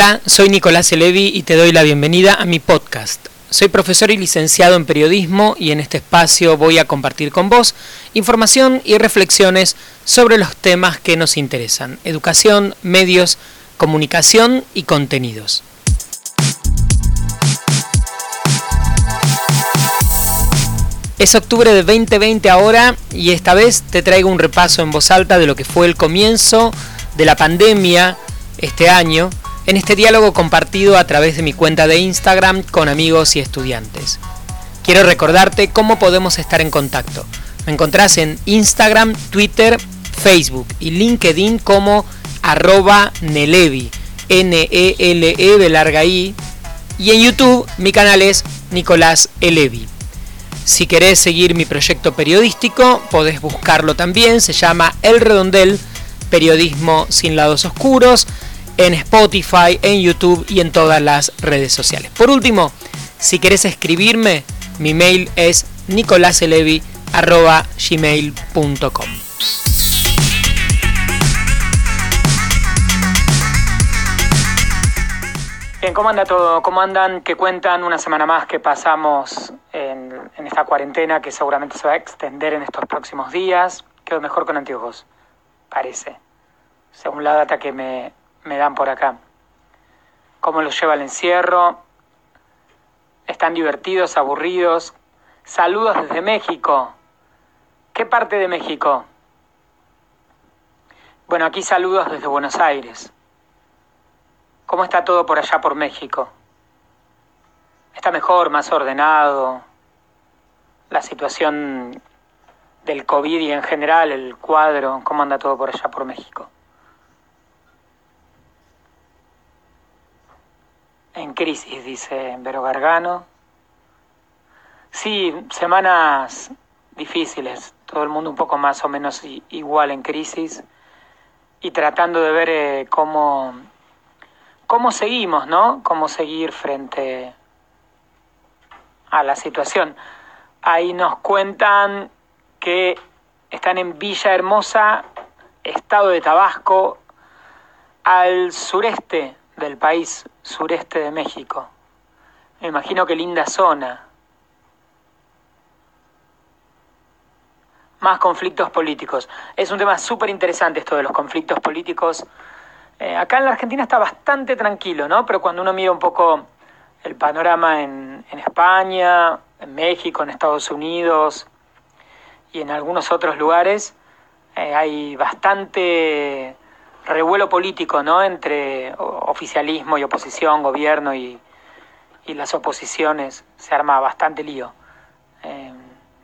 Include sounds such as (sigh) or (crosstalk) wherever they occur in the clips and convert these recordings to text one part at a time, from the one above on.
Hola, soy Nicolás Elevi y te doy la bienvenida a mi podcast. Soy profesor y licenciado en periodismo y en este espacio voy a compartir con vos información y reflexiones sobre los temas que nos interesan, educación, medios, comunicación y contenidos. Es octubre de 2020 ahora y esta vez te traigo un repaso en voz alta de lo que fue el comienzo de la pandemia este año en este diálogo compartido a través de mi cuenta de Instagram con amigos y estudiantes. Quiero recordarte cómo podemos estar en contacto. Me encontrás en Instagram, Twitter, Facebook y LinkedIn como arroba Nelevi, N-E-L-E larga I. Y en YouTube mi canal es Nicolás Elevi. Si querés seguir mi proyecto periodístico, podés buscarlo también, se llama El Redondel, Periodismo sin lados oscuros en Spotify, en YouTube y en todas las redes sociales. Por último, si querés escribirme, mi mail es nicolaselevi.gmail.com Bien, ¿cómo anda todo? ¿Cómo andan? ¿Qué cuentan una semana más que pasamos en, esta cuarentena que seguramente se va a extender en estos próximos días? Quedo mejor con anteojos, parece. Según la data que me, me dan por acá. ¿Cómo los lleva el encierro? ¿Están divertidos, aburridos? Saludos desde México. ¿Qué parte de México? Bueno, aquí saludos desde Buenos Aires. ¿Cómo está todo por allá por México? ¿Está mejor, más ordenado? La situación del COVID y en general el cuadro, ¿cómo anda todo por allá por México? Crisis, dice Vero Gargano. Sí, semanas difíciles, todo el mundo un poco más o menos igual en crisis y tratando de ver eh, cómo, cómo seguimos, ¿no? Cómo seguir frente a la situación. Ahí nos cuentan que están en Villa Hermosa, estado de Tabasco, al sureste del país sureste de México. Me imagino qué linda zona. Más conflictos políticos. Es un tema súper interesante esto de los conflictos políticos. Eh, acá en la Argentina está bastante tranquilo, ¿no? Pero cuando uno mira un poco el panorama en, España, en México, en Estados Unidos y en algunos otros lugares, eh, hay bastante revuelo político ¿no? entre oficialismo y oposición, gobierno y, y las oposiciones, se arma bastante lío. Eh,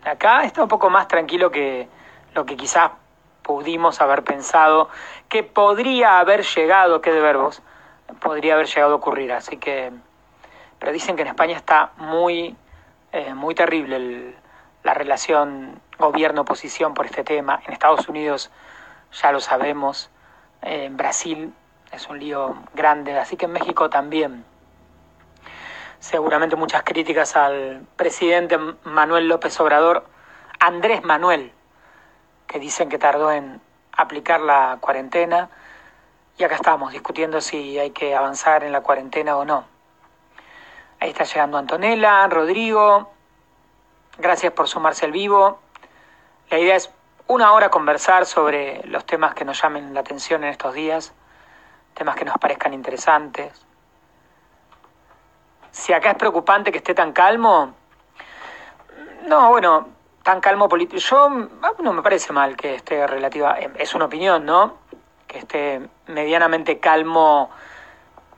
acá está un poco más tranquilo que lo que quizás pudimos haber pensado que podría haber llegado, que de verbos, podría haber llegado a ocurrir. Así que, pero dicen que en España está muy, eh, muy terrible la relación gobierno-oposición por este tema. En Estados Unidos ya lo sabemos en Brasil es un lío grande, así que en México también. Seguramente muchas críticas al presidente Manuel López Obrador, Andrés Manuel, que dicen que tardó en aplicar la cuarentena. Y acá estamos discutiendo si hay que avanzar en la cuarentena o no. Ahí está llegando Antonella, Rodrigo. Gracias por sumarse al vivo. La idea es una hora conversar sobre los temas que nos llamen la atención en estos días, temas que nos parezcan interesantes. Si acá es preocupante que esté tan calmo, no, bueno, tan calmo político. Yo no me parece mal que esté relativa, eh, es una opinión, ¿no? Que esté medianamente calmo.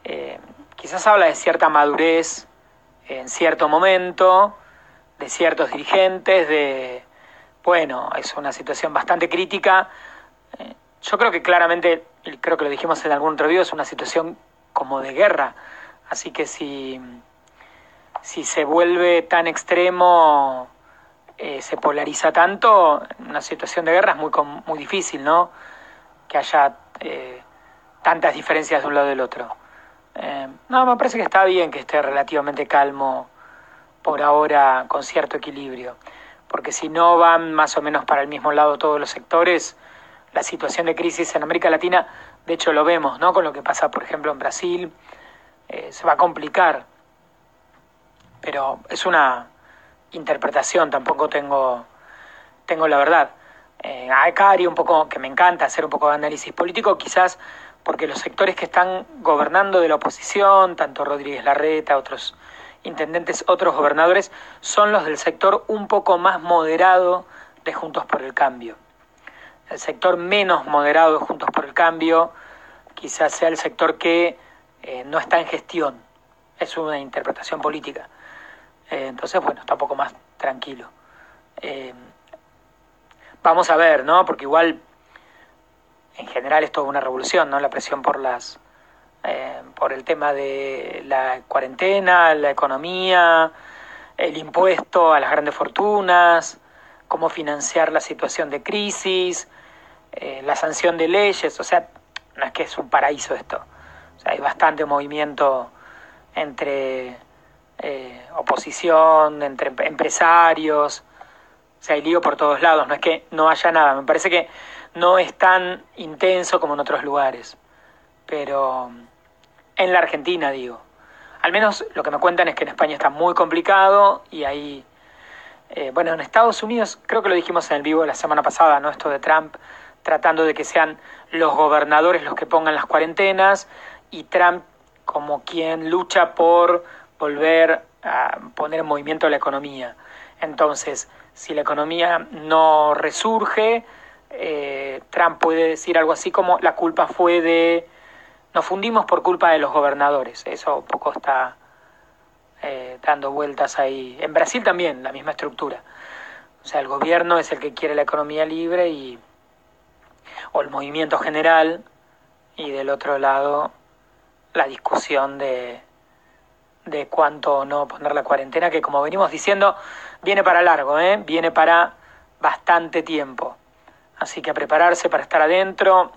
Eh, quizás habla de cierta madurez en cierto momento, de ciertos dirigentes, de bueno, es una situación bastante crítica. Eh, yo creo que claramente, y creo que lo dijimos en algún otro video, es una situación como de guerra. Así que si, si se vuelve tan extremo, eh, se polariza tanto, una situación de guerra es muy, muy difícil, ¿no? Que haya eh, tantas diferencias de un lado del otro. no, me parece que está bien que esté relativamente calmo por ahora, con cierto equilibrio porque si no van más o menos para el mismo lado todos los sectores, la situación de crisis en América Latina, de hecho lo vemos, ¿no? Con lo que pasa, por ejemplo, en Brasil, eh, se va a complicar. Pero es una interpretación, tampoco tengo, tengo la verdad. Eh, acá haría un poco, que me encanta hacer un poco de análisis político, quizás porque los sectores que están gobernando de la oposición, tanto Rodríguez Larreta, otros intendentes, otros gobernadores, son los del sector un poco más moderado de Juntos por el Cambio. El sector menos moderado de Juntos por el Cambio quizás sea el sector que eh, no está en gestión. Es una interpretación política. Eh, entonces, bueno, está un poco más tranquilo. Eh, vamos a ver, ¿no? Porque igual, en general, es toda una revolución, ¿no? La presión por las por el tema de la cuarentena, la economía, el impuesto a las grandes fortunas, cómo financiar la situación de crisis, la sanción de leyes, o sea, no es que es un paraíso esto. O sea, hay bastante movimiento entre eh, oposición, entre empresarios. O sea, hay lío por todos lados. No es que no haya nada. Me parece que no es tan intenso como en otros lugares. Pero en la Argentina, digo. Al menos lo que me cuentan es que en España está muy complicado y ahí... Eh, bueno, en Estados Unidos, creo que lo dijimos en el vivo la semana pasada, ¿no? Esto de Trump tratando de que sean los gobernadores los que pongan las cuarentenas y Trump como quien lucha por volver a poner en movimiento la economía. Entonces, si la economía no resurge, eh, Trump puede decir algo así como la culpa fue de... Nos fundimos por culpa de los gobernadores. Eso un poco está eh, dando vueltas ahí. En Brasil también, la misma estructura. O sea, el gobierno es el que quiere la economía libre y o el movimiento general y del otro lado la discusión de, de cuánto o no poner la cuarentena, que como venimos diciendo, viene para largo, ¿eh? viene para bastante tiempo. Así que a prepararse para estar adentro,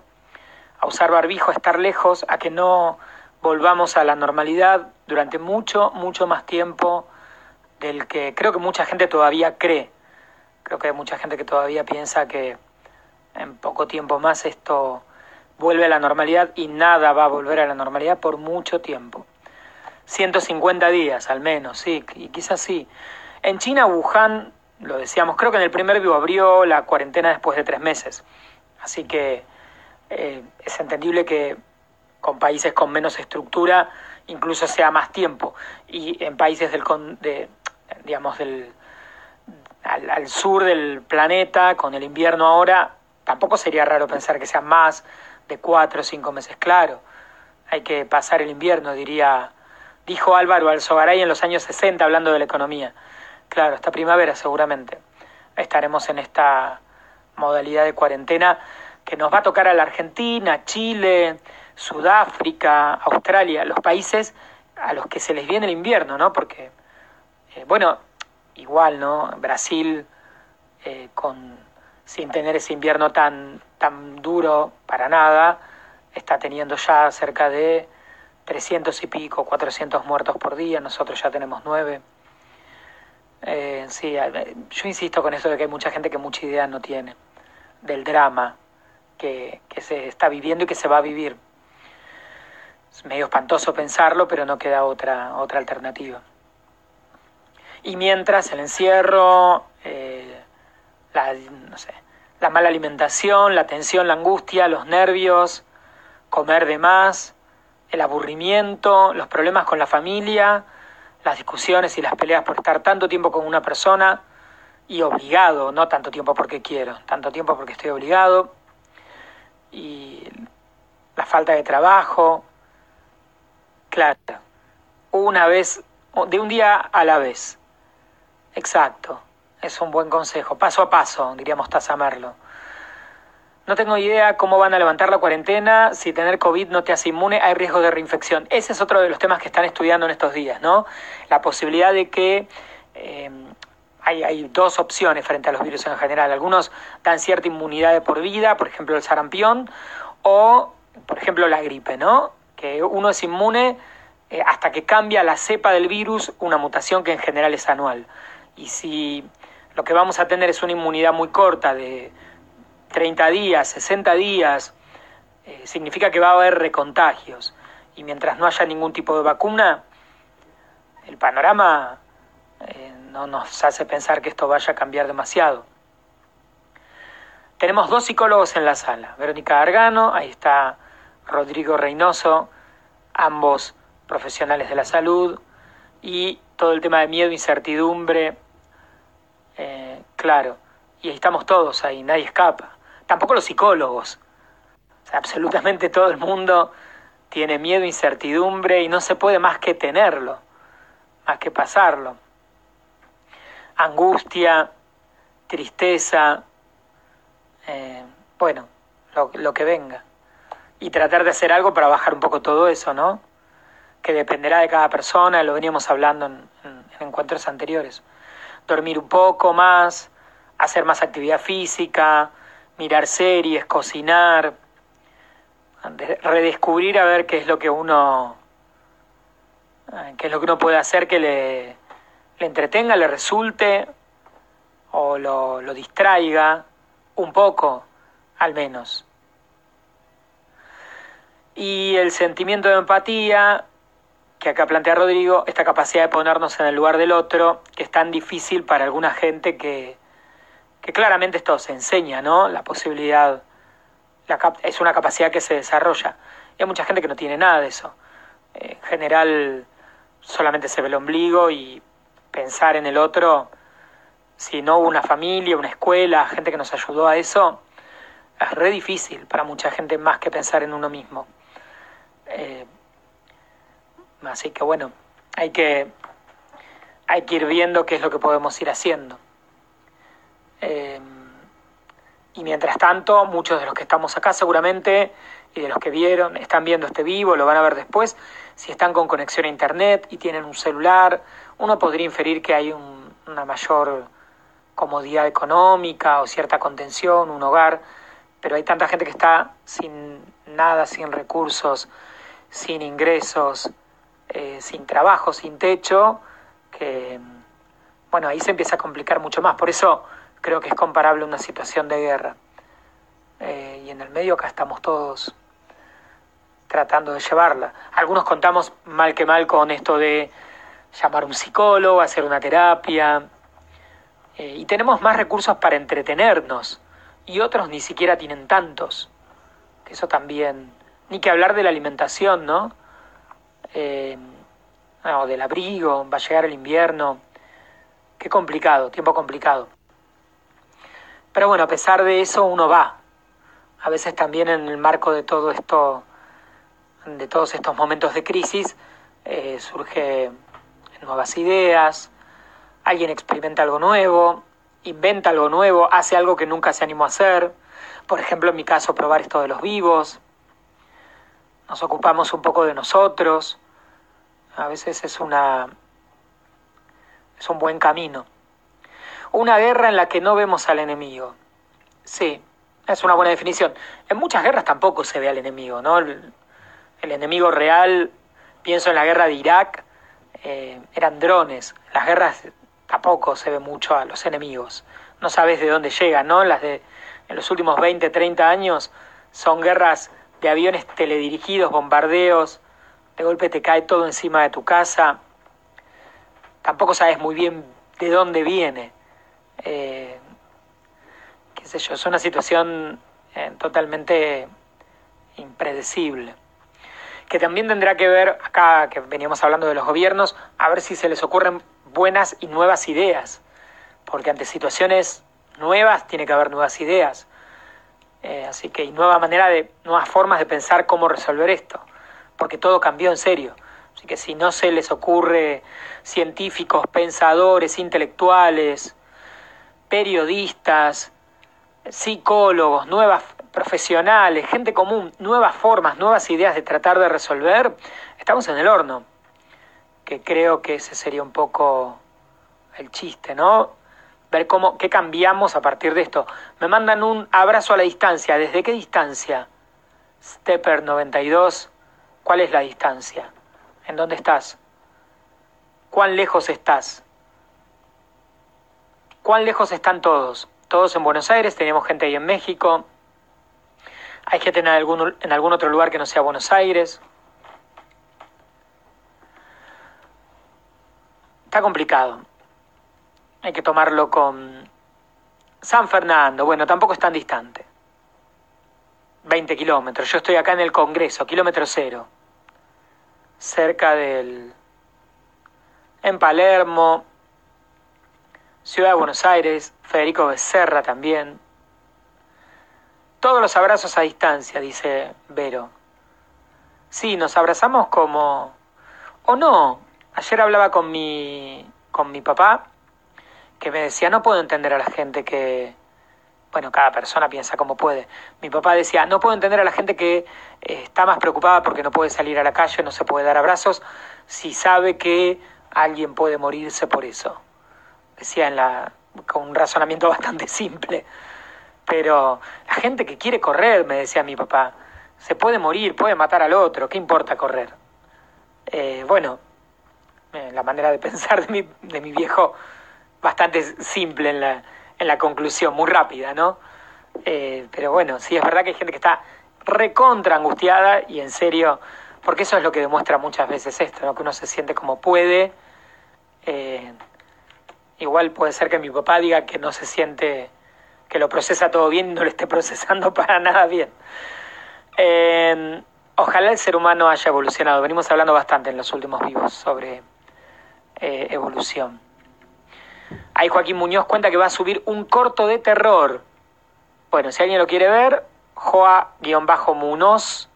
a usar barbijo, a estar lejos, a que no volvamos a la normalidad durante mucho, mucho más tiempo del que creo que mucha gente todavía cree. Creo que hay mucha gente que todavía piensa que en poco tiempo más esto vuelve a la normalidad y nada va a volver a la normalidad por mucho tiempo. 150 días al menos, sí, y quizás sí. En China, Wuhan, lo decíamos, creo que en el primer vivo abrió la cuarentena después de tres meses. Así que eh, es entendible que con países con menos estructura incluso sea más tiempo. Y en países del, de, digamos, del, al sur del planeta, con el invierno ahora, Tampoco sería raro pensar que sean más de cuatro o cinco meses, claro. Hay que pasar el invierno, diría, dijo Álvaro Alzogaray en los años 60 hablando de la economía. Claro, esta primavera seguramente estaremos en esta modalidad de cuarentena que nos va a tocar a la Argentina, Chile, Sudáfrica, Australia, los países a los que se les viene el invierno, ¿no? Porque, eh, bueno, igual, ¿no? Brasil eh, con sin tener ese invierno tan, tan duro para nada, está teniendo ya cerca de 300 y pico, 400 muertos por día, nosotros ya tenemos 9. Eh, sí, yo insisto con esto de que hay mucha gente que mucha idea no tiene del drama que, se está viviendo y que se va a vivir. Es medio espantoso pensarlo, pero no queda otra, otra alternativa. Y mientras el encierro, eh, la, no sé, la mala alimentación, la tensión, la angustia, los nervios, comer de más, el aburrimiento, los problemas con la familia, las discusiones y las peleas por estar tanto tiempo con una persona y obligado, no tanto tiempo porque quiero, tanto tiempo porque estoy obligado, y la falta de trabajo, claro, una vez, de un día a la vez, exacto. Es un buen consejo, paso a paso, diríamos Merlo. No tengo idea cómo van a levantar la cuarentena, si tener COVID no te hace inmune, hay riesgo de reinfección. Ese es otro de los temas que están estudiando en estos días, ¿no? La posibilidad de que eh, hay, hay, dos opciones frente a los virus en general. Algunos dan cierta inmunidad de por vida, por ejemplo el sarampión, o por ejemplo la gripe, ¿no? Que uno es inmune eh, hasta que cambia la cepa del virus, una mutación que en general es anual. Y si lo que vamos a tener es una inmunidad muy corta de 30 días, 60 días, eh, significa que va a haber recontagios. y mientras no haya ningún tipo de vacuna, el panorama eh, no nos hace pensar que esto vaya a cambiar demasiado. Tenemos dos psicólogos en la sala, Verónica Argano, ahí está Rodrigo Reynoso, ambos profesionales de la salud, y todo el tema de miedo, incertidumbre, eh, claro, y ahí estamos todos ahí, nadie escapa, tampoco los psicólogos, absolutamente todo el mundo tiene miedo, incertidumbre y no se puede más que tenerlo, más que pasarlo. Angustia, tristeza, eh, bueno, lo, que venga. Y tratar de hacer algo para bajar un poco todo eso, ¿no? Que dependerá de cada persona, lo veníamos hablando en, en encuentros anteriores. Dormir un poco más, hacer más actividad física, mirar series, cocinar, redescubrir a ver qué es lo que uno eh, qué es lo que uno puede hacer que le, le entretenga, le resulte o lo, lo distraiga un poco, al menos. Y el sentimiento de empatía, que acá plantea Rodrigo, esta capacidad de ponernos en el lugar del otro, que es tan difícil para alguna gente que, que claramente esto se enseña, ¿no? La posibilidad es una capacidad que se desarrolla. Y hay mucha gente que no tiene nada de eso. En general solamente se ve el ombligo y pensar en el otro, si no hubo una familia, una escuela, gente que nos ayudó a eso, es re difícil para mucha gente más que pensar en uno mismo. Eh, así que bueno, hay que, hay que ir viendo qué es lo que podemos ir haciendo. Eh, y mientras tanto, muchos de los que estamos acá seguramente y de los que vieron, están viendo este vivo, lo van a ver después, si están con conexión a internet y tienen un celular, uno podría inferir que hay una mayor comodidad económica o cierta contención, un hogar, pero hay tanta gente que está sin nada, sin recursos, sin ingresos, eh, sin trabajo, sin techo, que bueno, ahí se empieza a complicar mucho más. Por eso creo que es comparable a una situación de guerra. Eh, y en el medio acá estamos todos tratando de llevarla. Algunos contamos mal que mal con esto de llamar a un psicólogo, hacer una terapia. Eh, y tenemos más recursos para entretenernos. Y otros ni siquiera tienen tantos. Que eso también. Ni que hablar de la alimentación, ¿no? Eh, o del abrigo, va a llegar el invierno. Qué complicado, tiempo complicado. Pero bueno, a pesar de eso uno va. A veces también en el marco de todo esto, de todos estos momentos de crisis, eh, surge nuevas ideas, alguien experimenta algo nuevo, inventa algo nuevo, hace algo que nunca se animó a hacer. Por ejemplo, en mi caso, probar esto de los vivos. Nos ocupamos un poco de nosotros. A veces es una es un buen camino. Una guerra en la que no vemos al enemigo. Sí, es una buena definición. En muchas guerras tampoco se ve al enemigo, ¿no? El, enemigo real, pienso en la guerra de Irak, eh, eran drones. Las guerras tampoco se ve mucho a los enemigos. No sabes de dónde llegan, ¿no? Las de en los últimos 20, 30 años son guerras de aviones teledirigidos, bombardeos, de golpe te cae todo encima de tu casa. Tampoco sabes muy bien de dónde viene. Eh, qué sé yo, es una situación eh, totalmente impredecible. Que también tendrá que ver, acá que veníamos hablando de los gobiernos, a ver si se les ocurren buenas y nuevas ideas. Porque ante situaciones nuevas tiene que haber nuevas ideas. Eh, así que hay nueva manera de, nuevas formas de pensar cómo resolver esto. Porque todo cambió en serio. Así que si no se les ocurre científicos, pensadores, intelectuales, periodistas, psicólogos, nuevas profesionales, gente común, nuevas formas, nuevas ideas de tratar de resolver, estamos en el horno. Que creo que ese sería un poco el chiste, ¿no? Ver cómo, qué cambiamos a partir de esto. Me mandan un abrazo a la distancia. ¿Desde qué distancia? Stepper 92. ¿Cuál es la distancia? ¿En dónde estás? ¿Cuán lejos estás? ¿Cuán lejos están todos? todos en Buenos Aires, teníamos gente ahí en México, hay gente en algún, en algún otro lugar que no sea Buenos Aires. Está complicado. Hay que tomarlo con San Fernando. Bueno, tampoco es tan distante. 20 kilómetros. Yo estoy acá en el Congreso, kilómetro cero. Cerca del... En Palermo, Ciudad de Buenos Aires, Federico Becerra también. Todos los abrazos a distancia, dice Vero. Sí, nos abrazamos como... O no. Ayer hablaba con mi, con mi papá, que me decía, no puedo entender a la gente que... Bueno, cada persona piensa como puede. Mi papá decía, no puedo entender a la gente que eh, está más preocupada porque no puede salir a la calle, no se puede dar abrazos, si sabe que alguien puede morirse por eso. Decía en la, con un razonamiento (laughs) bastante simple. Pero la gente que quiere correr, me decía mi papá, se puede morir, puede matar al otro, ¿qué importa correr? Eh, bueno, eh, la manera de pensar de mi, de mi viejo bastante simple en la, en la conclusión, muy rápida, ¿no? Eh, pero bueno, sí es verdad que hay gente que está recontra angustiada y en serio, porque eso es lo que demuestra muchas veces esto, ¿no? Que uno se siente como puede. Igual puede ser que mi papá diga que no se siente que lo procesa todo bien y no lo esté procesando (laughs) para nada bien. Eh, ojalá el ser humano haya evolucionado. Venimos hablando bastante en los últimos vivos sobre eh, evolución. Ahí Joaquín Muñoz cuenta que va a subir un corto de terror. Bueno, si alguien lo quiere ver, Joa-Munoz.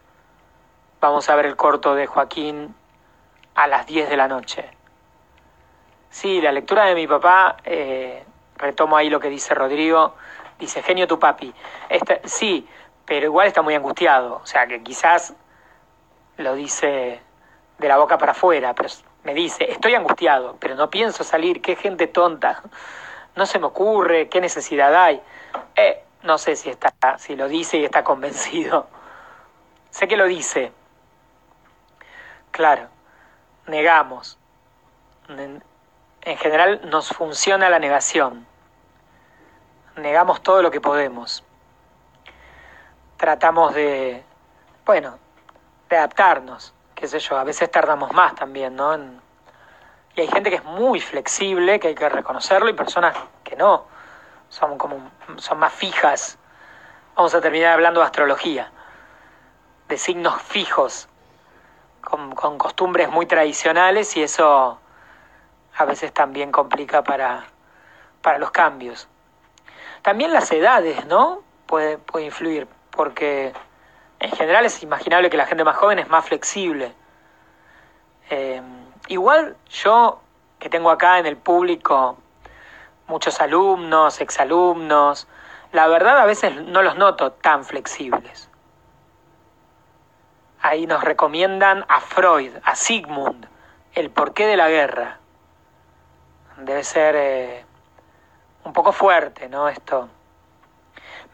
Vamos a ver el corto de Joaquín a las 10 de la noche. Sí, la lectura de mi papá, eh, retomo ahí lo que dice Rodrigo, dice, genio tu papi. sí, pero igual está muy angustiado. O sea, que quizás lo dice de la boca para afuera, pero me dice, estoy angustiado, pero no pienso salir, qué gente tonta. No se me ocurre, qué necesidad hay. Eh, no sé si, está, si lo dice y está convencido. Sé que lo dice. Claro, negamos. En general nos funciona la negación negamos todo lo que podemos. Tratamos de, bueno, de adaptarnos, qué sé yo, a veces tardamos más también, ¿no? y hay gente que es muy flexible, que hay que reconocerlo, y personas que no, son, como, son más fijas. Vamos a terminar hablando de astrología, de signos fijos, con, con costumbres muy tradicionales, y eso a veces también complica para, para los cambios. También las edades, ¿no? Puede, puede influir, porque en general es imaginable que la gente más joven es más flexible. Eh, igual yo, que tengo acá en el público muchos alumnos, exalumnos, la verdad a veces no los noto tan flexibles. Ahí nos recomiendan a Freud, a Sigmund, el porqué de la guerra. Debe ser eh, un poco fuerte, ¿no? Esto.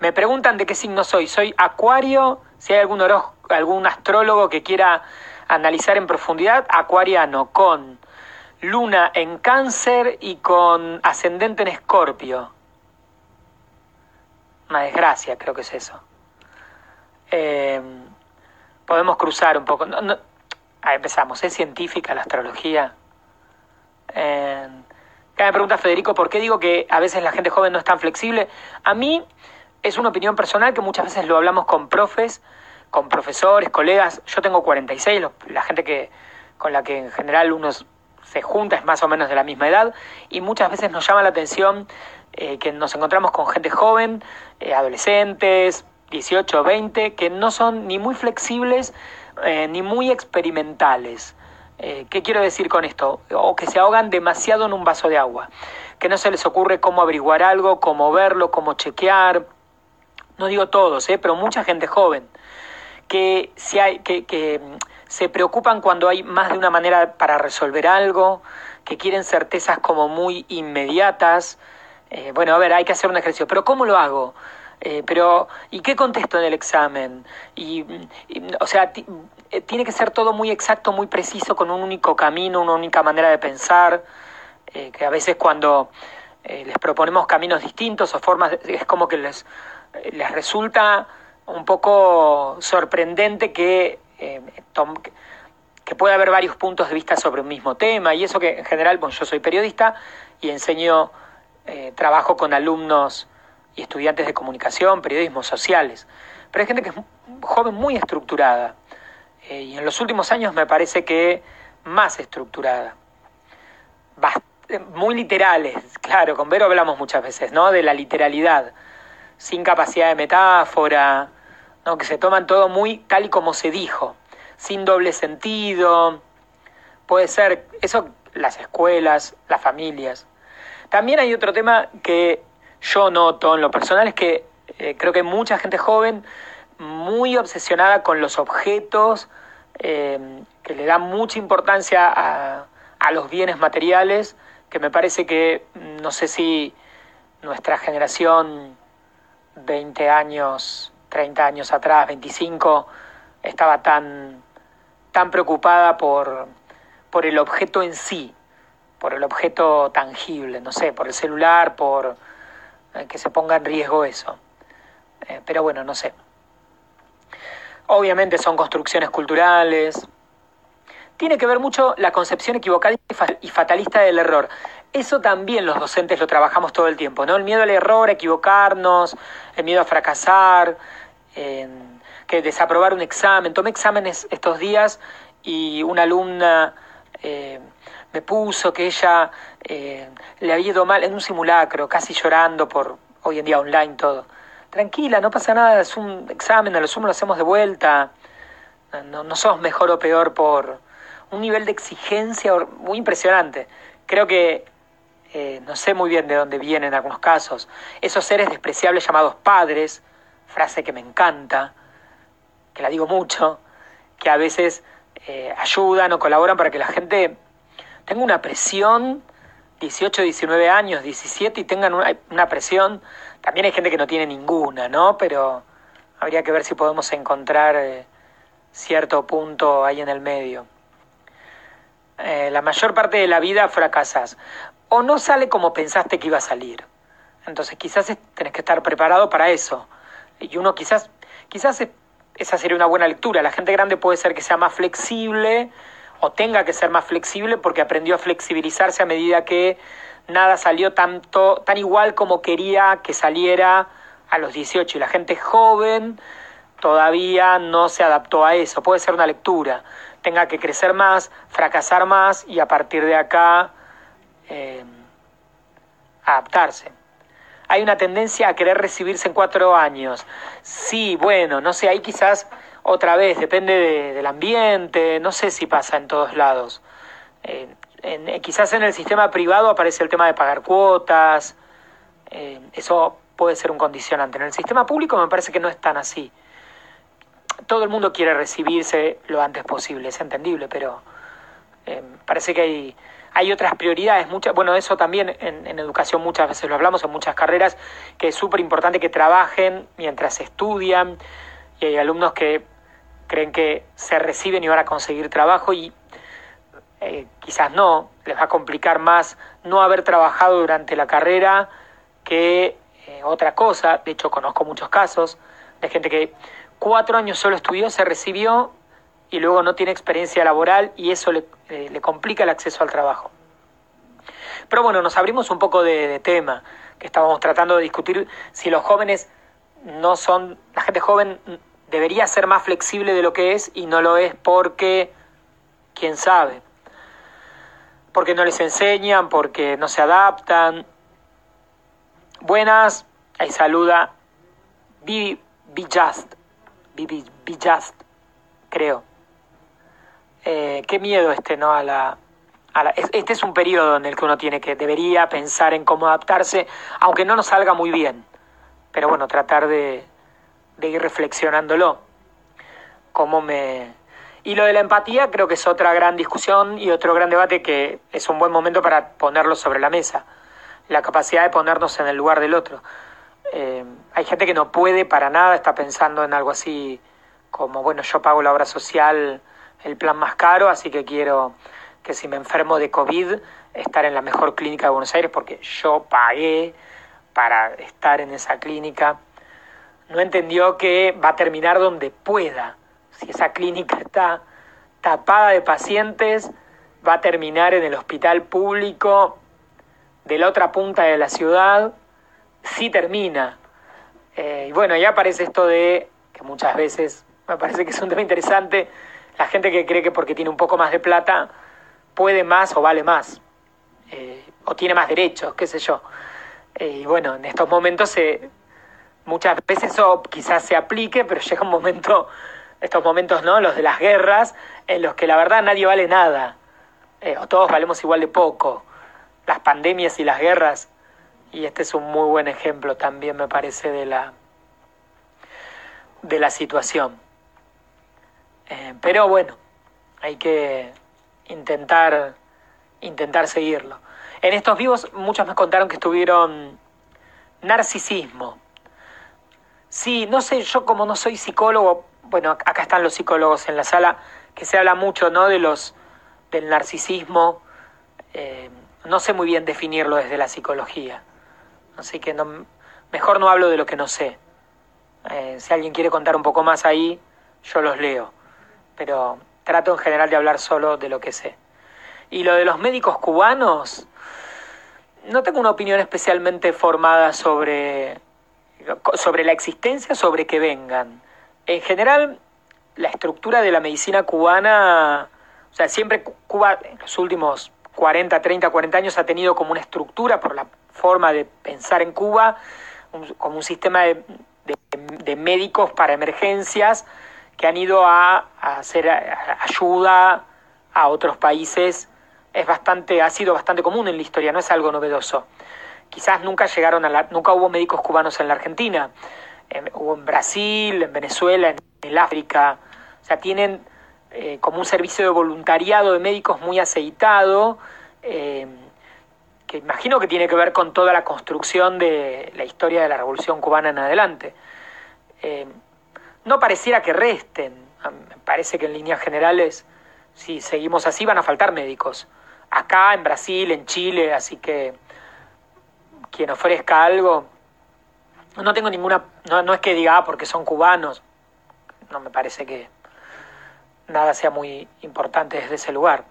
Me preguntan de qué signo soy. Soy Acuario. Si hay algún, algún astrólogo que quiera analizar en profundidad, Acuariano, con Luna en Cáncer y con ascendente en Escorpio. Una desgracia, creo que es eso. Em, podemos cruzar un poco. No, empezamos. ¿Es científica la astrología? Em, me pregunta Federico, ¿por qué digo que a veces la gente joven no es tan flexible? A mí es una opinión personal que muchas veces lo hablamos con profes, con profesores, colegas. Yo tengo 46, la gente que, con la que en general uno se junta es más o menos de la misma edad y muchas veces nos llama la atención eh, que nos encontramos con gente joven, eh, adolescentes, 18, 20, que no son ni muy flexibles eh, ni muy experimentales. Eh, ¿Qué quiero decir con esto? O que se ahogan demasiado en un vaso de agua, que no se les ocurre cómo averiguar algo, cómo verlo, cómo chequear. No digo todos, ¿eh? pero mucha gente joven, que, si hay, que, mm, se preocupan cuando hay más de una manera para resolver algo, que quieren certezas como muy inmediatas. Eh, bueno, a ver, hay que hacer un ejercicio, pero ¿cómo lo hago? Eh, pero, ¿y qué contesto en el examen? Y, o sea, eh, tiene que ser todo muy exacto, muy preciso, con un único camino, una única manera de pensar, eh, que a veces cuando les proponemos caminos distintos o formas, es como que les, les resulta un poco sorprendente que, que puede haber varios puntos de vista sobre un mismo tema, y eso que en general, bueno, yo soy periodista y enseño, eh, trabajo con alumnos y estudiantes de comunicación, periodismo, sociales, pero hay gente que es joven muy estructurada, eh, y en los últimos años me parece que más estructurada, muy literales, claro, con Vero hablamos muchas veces, ¿no? De la literalidad, sin capacidad de metáfora, ¿no? que se toman todo muy tal y como se dijo sin doble sentido. Puede ser eso las escuelas, las familias. También hay otro tema que yo noto en lo personal, es que eh, creo que hay mucha gente joven muy obsesionada con los objetos, eh, que le da mucha importancia a, a los bienes materiales, que me parece que no sé si nuestra generación 20 años, 30 años atrás, 25, estaba tan tan preocupada por, por el objeto en sí, por el objeto tangible, no sé, por el celular, por eh, que se ponga en riesgo eso. Eh, pero bueno, no sé. Obviamente son construcciones culturales. Tiene que ver mucho la concepción equivocada y fatalista del error. Eso también los docentes lo trabajamos todo el tiempo, ¿no? El miedo al error, a equivocarnos, el miedo a fracasar que desaprobar un examen. Tomé exámenes estos días y una alumna eh, me puso que ella eh, le había ido mal en un simulacro, casi llorando por hoy en día online todo. Tranquila, no pasa nada, es un examen, a lo sumo lo hacemos de vuelta. No, no somos mejor o peor por un nivel de exigencia muy impresionante. Creo que eh, no sé muy bien de dónde vienen en algunos casos, esos seres despreciables llamados padres, frase que me encanta, que la digo mucho, que a veces eh, ayudan o colaboran para que la gente tenga una presión, 18, 19 años, 17, y tengan una, presión. También hay gente que no tiene ninguna, ¿no? Pero habría que ver si podemos encontrar eh, cierto punto ahí en el medio. Eh, la mayor parte de la vida fracasas. O no sale como pensaste que iba a salir. Entonces quizás tenés que estar preparado para eso. Y uno quizás, quizás esa sería una buena lectura. La gente grande puede ser que sea más flexible o tenga que ser más flexible porque aprendió a flexibilizarse a medida que nada salió tanto, tan igual como quería que saliera a los 18. Y la gente joven todavía no se adaptó a eso. Puede ser una lectura. Tenga que crecer más, fracasar más y a partir de acá eh, adaptarse hay una tendencia a querer recibirse en cuatro años. Sí, bueno, no sé, ahí quizás otra vez, depende del ambiente, no sé si pasa en todos lados. Eh, eh, quizás en el sistema privado aparece el tema de pagar cuotas, eh, eso puede ser un condicionante. En el sistema público me parece que no es tan así. Todo el mundo quiere recibirse lo antes posible, es entendible, pero parece que hay hay otras prioridades, muchas, bueno, eso también en, educación muchas veces lo hablamos, en muchas carreras, que es súper importante que trabajen mientras estudian, y hay alumnos que creen que se reciben y van a conseguir trabajo y eh, quizás no, les va a complicar más no haber trabajado durante la carrera que eh, otra cosa, de hecho conozco muchos casos de gente que cuatro años solo estudió, se recibió y luego no tiene experiencia laboral y eso le, eh, le complica el acceso al trabajo. Pero bueno, nos abrimos un poco de, tema, que estábamos tratando de discutir si los jóvenes no son, la gente joven debería ser más flexible de lo que es y no lo es porque, quién sabe, porque no les enseñan, porque no se adaptan. Buenas, ahí saluda be Just, be Just, creo. Eh, qué miedo este, ¿no? A la, este es un periodo en el que uno tiene que, debería pensar en cómo adaptarse, aunque no nos salga muy bien. Pero bueno, tratar de, de ir reflexionándolo. Cómo me... Y lo de la empatía creo que es otra gran discusión y otro gran debate que es un buen momento para ponerlo sobre la mesa. La capacidad de ponernos en el lugar del otro. Eh, hay gente que no puede para nada, está pensando en algo así como, bueno, yo pago la obra social el plan más caro, así que quiero que si me enfermo de COVID, estar en la mejor clínica de Buenos Aires porque yo pagué para estar en esa clínica. No entendió que va a terminar donde pueda. Si esa clínica está tapada de pacientes va a terminar en el hospital público de la otra punta de la ciudad, sí termina. Eh, y bueno, ya aparece esto de, que muchas veces me parece que es un tema interesante, la gente que cree que porque tiene un poco más de plata puede más o vale más, eh, o tiene más derechos, qué sé yo. Eh, y bueno, en estos momentos muchas veces eso quizás se aplique, pero llega un momento, estos momentos, ¿no? Los de las guerras, en los que la verdad nadie vale nada, o todos valemos igual de poco las pandemias y las guerras, y este es un muy buen ejemplo también me parece de la, de la situación. Eh, pero bueno, hay que intentar, intentar seguirlo. En estos vivos muchos me contaron que estuvieron narcisismo. Sí, no sé, yo como no soy psicólogo, bueno, acá están los psicólogos en la sala, que se habla mucho, ¿no? De los, del narcisismo. Eh, no sé muy bien definirlo desde la psicología. Así que mejor no hablo de lo que no sé. Eh, si alguien quiere contar un poco más ahí, yo los leo. Pero trato en general de hablar solo de lo que sé. Y lo de los médicos cubanos, no tengo una opinión especialmente formada sobre, sobre la existencia, sobre que vengan. En general, la estructura de la medicina cubana, o sea, siempre Cuba en los últimos 40, 30, 40 años ha tenido como una estructura por la forma de pensar en Cuba, como un sistema de, médicos para emergencias que han ido a, hacer ayuda a otros países. Es bastante, ha sido bastante común en la historia, no es algo novedoso. Quizás nunca llegaron a la, nunca hubo médicos cubanos en la Argentina, hubo en Brasil, en Venezuela, en el África. O sea, tienen eh, como un servicio de voluntariado de médicos muy aceitado, eh, que imagino que tiene que ver con toda la construcción de la historia de la Revolución Cubana en adelante. Eh, no pareciera que resten, me parece que en líneas generales, si seguimos así, van a faltar médicos. Acá, en Brasil, en Chile, así que quien ofrezca algo, no tengo ninguna, no, no es que diga, ah, porque son cubanos, no me parece que, nada sea muy importante desde ese lugar.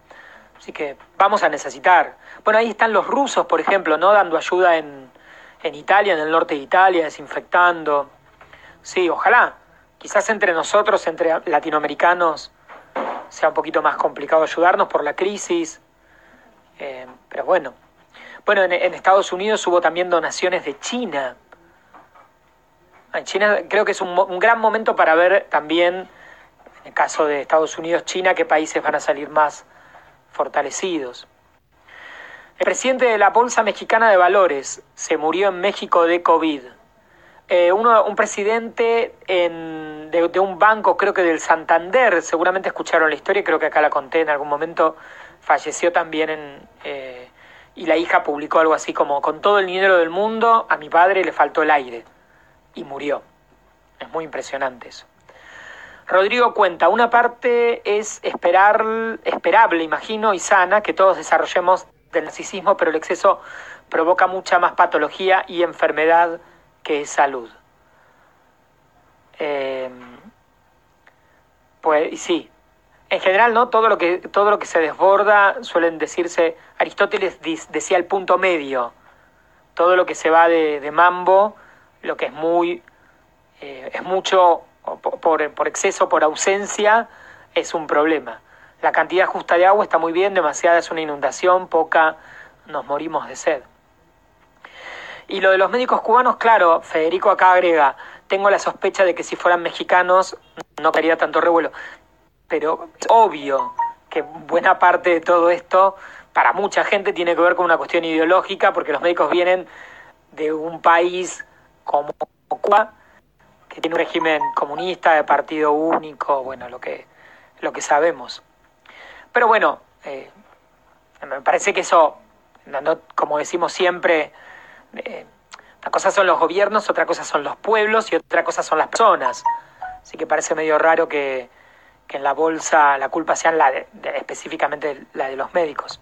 Así que vamos a necesitar. Bueno, ahí están los rusos, por ejemplo, ¿no? Dando ayuda en, en Italia, en el norte de Italia, desinfectando. Sí, ojalá. Quizás entre nosotros, entre latinoamericanos, sea un poquito más complicado ayudarnos por la crisis. Eh, pero bueno. Bueno, en, Estados Unidos hubo también donaciones de China. En China creo que es un, gran momento para ver también en el caso de Estados Unidos, China, qué países van a salir más fortalecidos. El presidente de la Bolsa Mexicana de Valores se murió en México de COVID. Eh, uno, un presidente de, un banco, creo que del Santander, seguramente escucharon la historia, creo que acá la conté en algún momento, falleció también en, eh, y la hija publicó algo así como, con todo el dinero del mundo, a mi padre le faltó el aire y murió. Es muy impresionante eso. Rodrigo cuenta, una parte es esperar, esperable, imagino, y sana que todos desarrollemos del narcisismo, pero el exceso provoca mucha más patología y enfermedad que salud. Eh, pues sí, en general, ¿no? Todo lo que, todo lo que se desborda, suelen decirse, Aristóteles decía el punto medio, todo lo que se va de, mambo, lo que es muy, eh, es mucho por, por exceso, por ausencia, es un problema. La cantidad justa de agua está muy bien, demasiada es una inundación, poca nos morimos de sed. Y lo de los médicos cubanos, claro, Federico acá agrega, tengo la sospecha de que si fueran mexicanos no quería tanto revuelo. Pero es obvio que buena parte de todo esto, para mucha gente, tiene que ver con una cuestión ideológica, porque los médicos vienen de un país como Cuba, que tiene un régimen comunista de partido único, bueno, lo que, lo que sabemos. Pero bueno, eh, me parece que eso, como decimos siempre, eh, una cosa son los gobiernos, otra cosa son los pueblos y otra cosa son las personas. Así que parece medio raro que, en la bolsa la culpa sea la de, específicamente la de los médicos.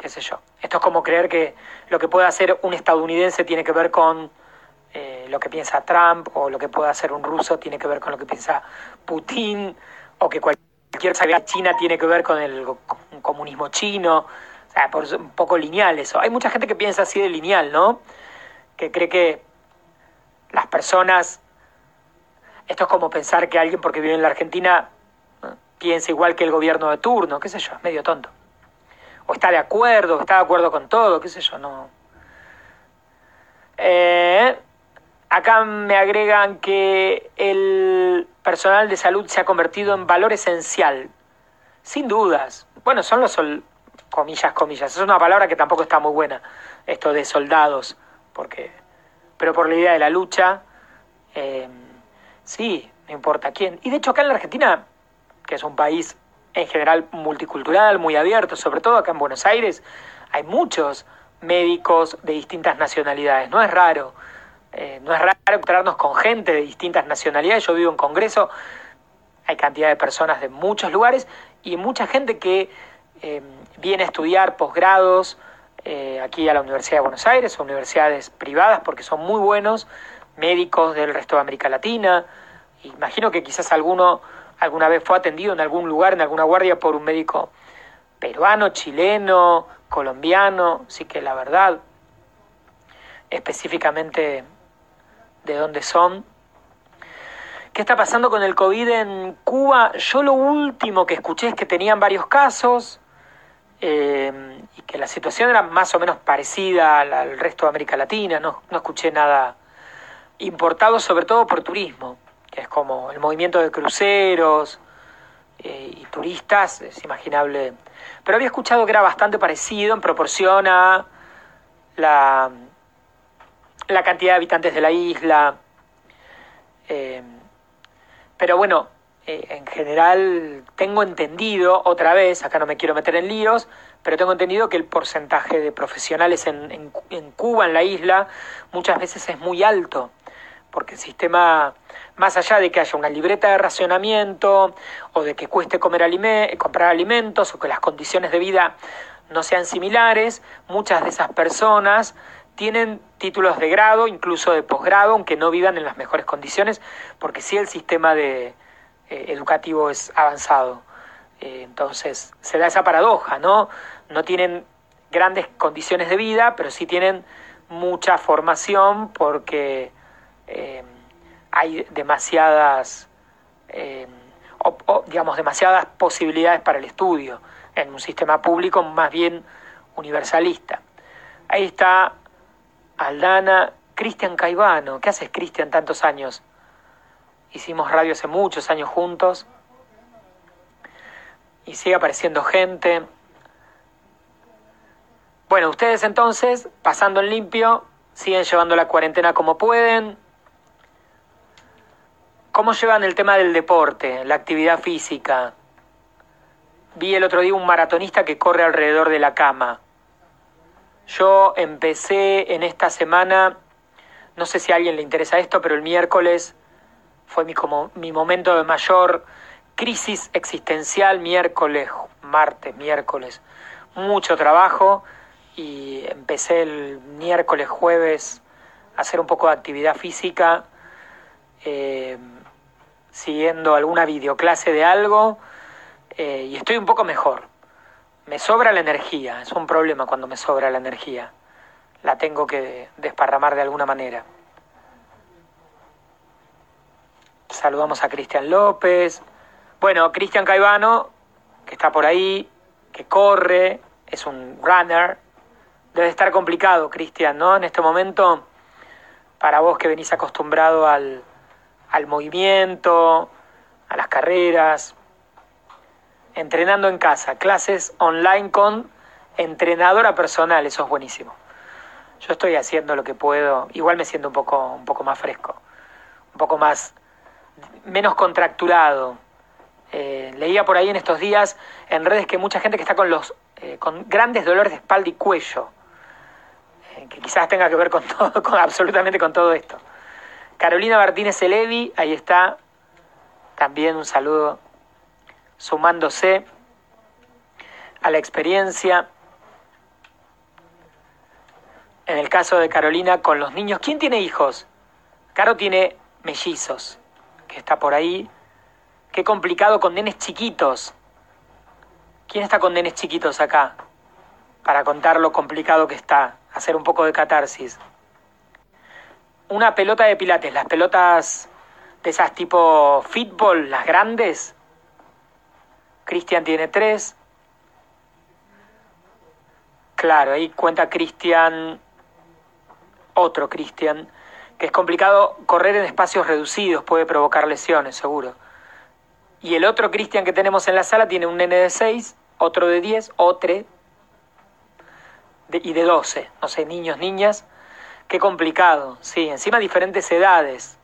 Qué sé yo. Esto es como creer que lo que puede hacer un estadounidense tiene que ver con eh, lo que piensa Trump o lo que pueda hacer un ruso tiene que ver con lo que piensa Putin o que cualquier cosa China tiene que ver con el comunismo chino, o sea, por, un poco lineal eso. Hay mucha gente que piensa así de lineal, ¿no? Que cree que las personas, esto es como pensar que alguien porque vive en la Argentina piensa igual que el gobierno de turno, qué sé yo, es medio tonto. O está de acuerdo, o está de acuerdo con todo, qué sé yo, no. Eh, acá me agregan que el personal de salud se ha convertido en valor esencial, sin dudas. Bueno, son los comillas, comillas. Es una palabra que tampoco está muy buena, esto de soldados, porque, pero por la idea de la lucha, eh, sí, no importa quién. Y de hecho acá en la Argentina, que es un país en general multicultural, muy abierto, sobre todo acá en Buenos Aires, hay muchos médicos de distintas nacionalidades, no es raro. Eh, no es raro encontrarnos con gente de distintas nacionalidades. Yo vivo en Congreso, hay cantidad de personas de muchos lugares y mucha gente que eh, viene a estudiar posgrados eh, aquí a la Universidad de Buenos Aires, o universidades privadas, porque son muy buenos médicos del resto de América Latina. Imagino que quizás alguno alguna vez fue atendido en algún lugar, en alguna guardia, por un médico peruano, chileno, colombiano. Así que la verdad, específicamente de dónde son. ¿Qué está pasando con el COVID en Cuba? Yo lo último que escuché es que tenían varios casos eh, y que la situación era más o menos parecida al, resto de América Latina. No, escuché nada importado, sobre todo por turismo, que es como el movimiento de cruceros eh, y turistas, es imaginable. Pero había escuchado que era bastante parecido en proporción a la la cantidad de habitantes de la isla. Eh, pero bueno, eh, en general tengo entendido, otra vez, acá no me quiero meter en líos, pero tengo entendido que el porcentaje de profesionales en, en, Cuba, en la isla, muchas veces es muy alto, porque el sistema, más allá de que haya una libreta de racionamiento, o de que cueste comer comprar alimentos, o que las condiciones de vida no sean similares, muchas de esas personas tienen títulos de grado, incluso de posgrado, aunque no vivan en las mejores condiciones, porque sí el sistema eh, educativo es avanzado. Eh, entonces se da esa paradoja, ¿no? No tienen grandes condiciones de vida, pero sí tienen mucha formación porque eh, hay demasiadas, digamos, demasiadas posibilidades para el estudio en un sistema público más bien universalista. Ahí está Aldana, Cristian Caivano. ¿Qué haces, Cristian, tantos años? Hicimos radio hace muchos años juntos. Y sigue apareciendo gente. Bueno, ustedes entonces, pasando en limpio, siguen llevando la cuarentena como pueden. ¿Cómo llevan el tema del deporte, la actividad física? Vi el otro día un maratonista que corre alrededor de la cama. Yo empecé en esta semana, no sé si a alguien le interesa esto, pero el miércoles fue mi, como, mi momento de mayor crisis existencial, miércoles, martes, miércoles, mucho trabajo y empecé el miércoles, jueves a hacer un poco de actividad física, eh, siguiendo alguna videoclase de algo eh, y estoy un poco mejor. Me sobra la energía, es un problema cuando me sobra la energía. La tengo que desparramar de alguna manera. Saludamos a Cristian López. Bueno, Cristian Caivano, que está por ahí, que corre, es un runner. Debe estar complicado, Cristian, ¿no? En este momento, para vos que venís acostumbrado al, al movimiento, a las carreras, entrenando en casa, clases online con entrenadora personal, eso es buenísimo. Yo estoy haciendo lo que puedo, igual me siento un poco, un poco más fresco, un poco más, menos contracturado. Eh, leía por ahí en estos días en redes que mucha gente que está con los eh, con grandes dolores de espalda y cuello, eh, que quizás tenga que ver con (laughs) todo, con, absolutamente con todo esto. Carolina Martínez Elevi, ahí está, también un saludo sumándose a la experiencia. En el caso de Carolina con los niños, ¿quién tiene hijos? Caro tiene mellizos, que está por ahí. Qué complicado con nenes chiquitos. ¿Quién está con nenes chiquitos acá? Para contar lo complicado que está, hacer un poco de catarsis. Una pelota de pilates, las pelotas de esas tipo fútbol, las grandes. Cristian tiene tres. Claro, ahí cuenta Cristian, otro Cristian, que es complicado correr en espacios reducidos, puede provocar lesiones, seguro. Y el otro Cristian que tenemos en la sala tiene un nene de 6, otro de 10, otro y de 12, no sé, niños, niñas. Qué complicado, sí, encima diferentes edades.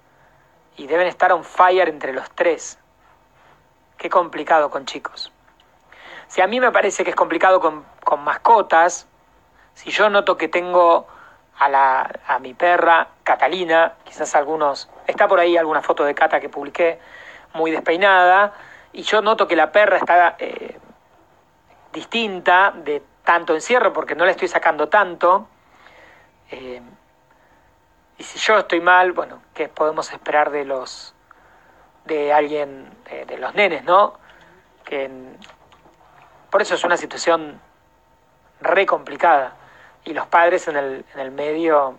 Y deben estar on fire entre los tres. Qué complicado con chicos. Si a mí me parece que es complicado con, con mascotas, si yo noto que tengo a, la, a mi perra, Catalina, quizás algunos, está por ahí alguna foto de Cata que publiqué, muy despeinada, y yo noto que la perra está eh, distinta de tanto encierro porque no la estoy sacando tanto. Eh, y si yo estoy mal, bueno, ¿qué podemos esperar de los de alguien, de, los nenes, no? Que por eso es una situación re complicada. Y los padres en el, en el medio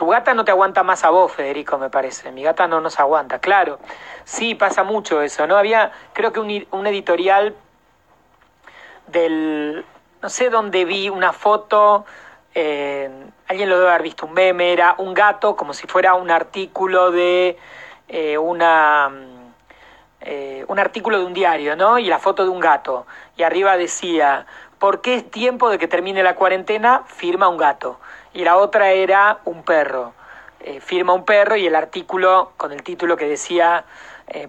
tu gata no te aguanta más a vos, Federico, me parece. Mi gata no nos aguanta. Claro, sí, pasa mucho eso, ¿no? Había, creo que un, editorial del, no sé dónde vi una foto, eh, alguien lo debe haber visto, un meme, era un gato como si fuera un artículo de eh, una... Eh, un artículo de un diario, ¿no? Y la foto de un gato. Y arriba decía, ¿por qué es tiempo de que termine la cuarentena? Firma un gato y la otra era un perro. Firma un perro y el artículo con el título que decía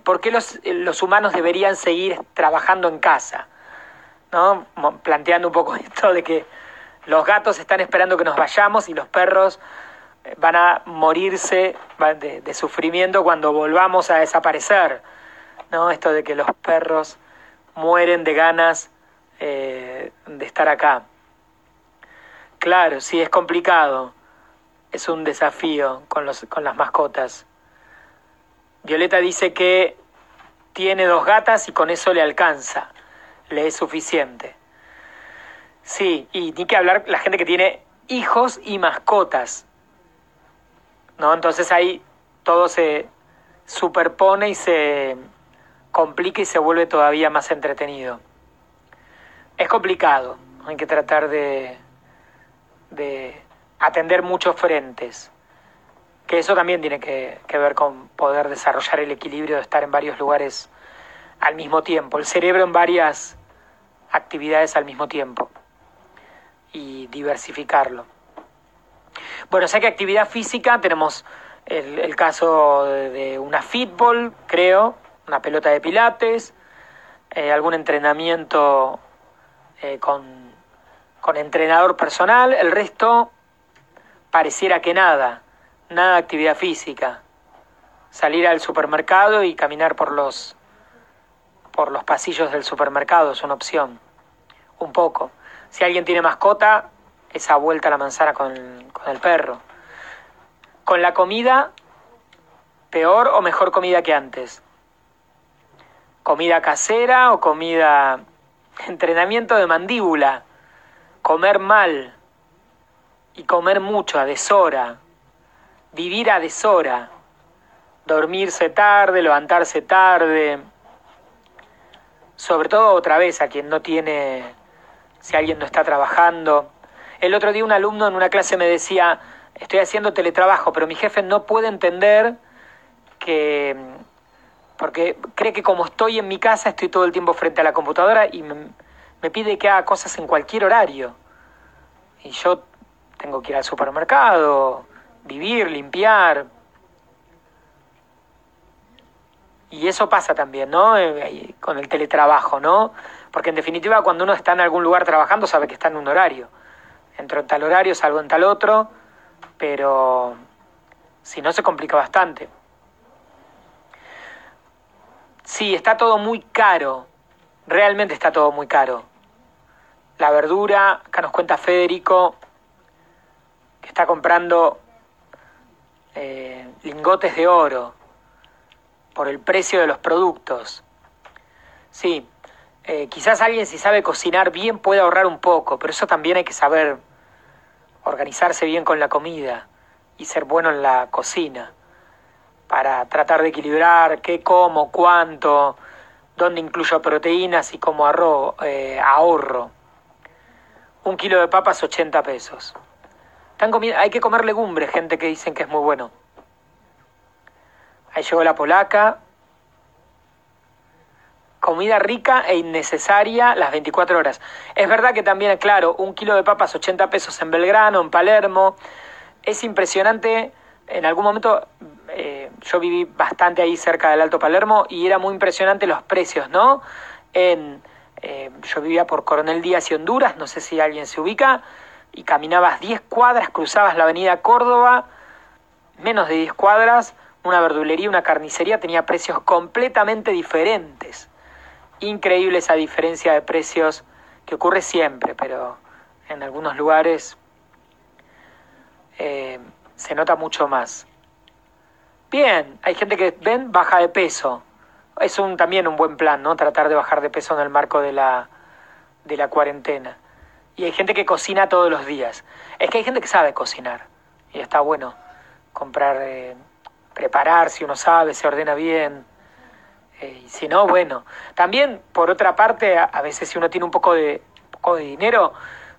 ¿por qué los, los, humanos deberían seguir trabajando en casa? ¿No? Planteando un poco (laughs) esto de que los gatos están esperando que nos vayamos y los perros eh, van a morirse de, sufrimiento cuando volvamos a desaparecer. ¿no? Esto de que los perros mueren de ganas de estar acá. Claro, sí, es complicado. Es un desafío con, los, con las mascotas. Violeta dice que tiene dos gatas y con eso le alcanza, le es suficiente. Sí, y ni que hablar la gente que tiene hijos y mascotas. ¿No? Entonces ahí todo se superpone y se complica y se vuelve todavía más entretenido. Es complicado, hay que tratar de, de atender muchos frentes, que eso también tiene que, ver con poder desarrollar el equilibrio de estar en varios lugares al mismo tiempo, el cerebro en varias actividades al mismo tiempo y diversificarlo. Bueno, sé que actividad física tenemos el, caso de, una fútbol, creo, una pelota de pilates, eh, algún entrenamiento eh, con con entrenador personal, el resto pareciera que nada, nada de actividad física. Salir al supermercado y caminar por los por los pasillos del supermercado es una opción. Un poco. Si alguien tiene mascota, esa vuelta a la manzana con, el perro. Con la comida, peor o mejor comida que antes. Comida casera o comida (laughs) entrenamiento de mandíbula comer mal y comer mucho a deshora, vivir a deshora, dormirse tarde, levantarse tarde, sobre todo otra vez a quien no tiene, si alguien no está trabajando. El otro día un alumno en una clase me decía, estoy haciendo teletrabajo, pero mi jefe no puede entender que, porque cree que como estoy en mi casa estoy todo el tiempo frente a la computadora y me, pide que haga cosas en cualquier horario. Y yo tengo que ir al supermercado, vivir, limpiar. Y eso pasa también, ¿no? Eh, con el teletrabajo, ¿no? Porque en definitiva cuando uno está en algún lugar trabajando sabe que está en un horario. Entro en tal horario, salgo en tal otro, pero si no se complica bastante. Sí, está todo muy caro, realmente está todo muy caro la verdura, acá nos cuenta Federico, que está comprando eh, lingotes de oro. por el precio de los productos. Sí, eh, quizás alguien si sabe cocinar bien puede ahorrar un poco, pero eso también hay que saber organizarse bien con la comida y ser bueno en la cocina para tratar de equilibrar qué como, cuánto, dónde incluyo proteínas y cómo eh, ahorro. Un kilo de papas 80 pesos. hay que comer legumbres, gente que dicen que es muy bueno. Ahí llegó la polaca. Comida rica e innecesaria las 24 horas. Es verdad que también, claro, un kilo de papas 80 pesos en Belgrano, en Palermo. Es impresionante. En algún momento eh, yo viví bastante ahí cerca del Alto Palermo y era muy impresionante los precios, ¿no? En, eh, yo vivía por Coronel Díaz y Honduras, no sé si alguien se ubica, y caminabas 10 cuadras, cruzabas la avenida Córdoba, menos de 10 cuadras, una verdulería, una carnicería tenía precios completamente diferentes. Increíble esa diferencia de precios que ocurre siempre, pero en algunos lugares eh, se nota mucho más. Bien, hay gente que ven baja de peso. Es un, también un buen plan, ¿no? Tratar de bajar de peso en el marco de la, de la cuarentena. Y hay gente que cocina todos los días. Es que hay gente que sabe cocinar. Y está bueno comprar eh, preparar, si uno sabe, se ordena bien. Eh, y si no, bueno. También, por otra parte, a, veces si uno tiene un poco de, poco de dinero,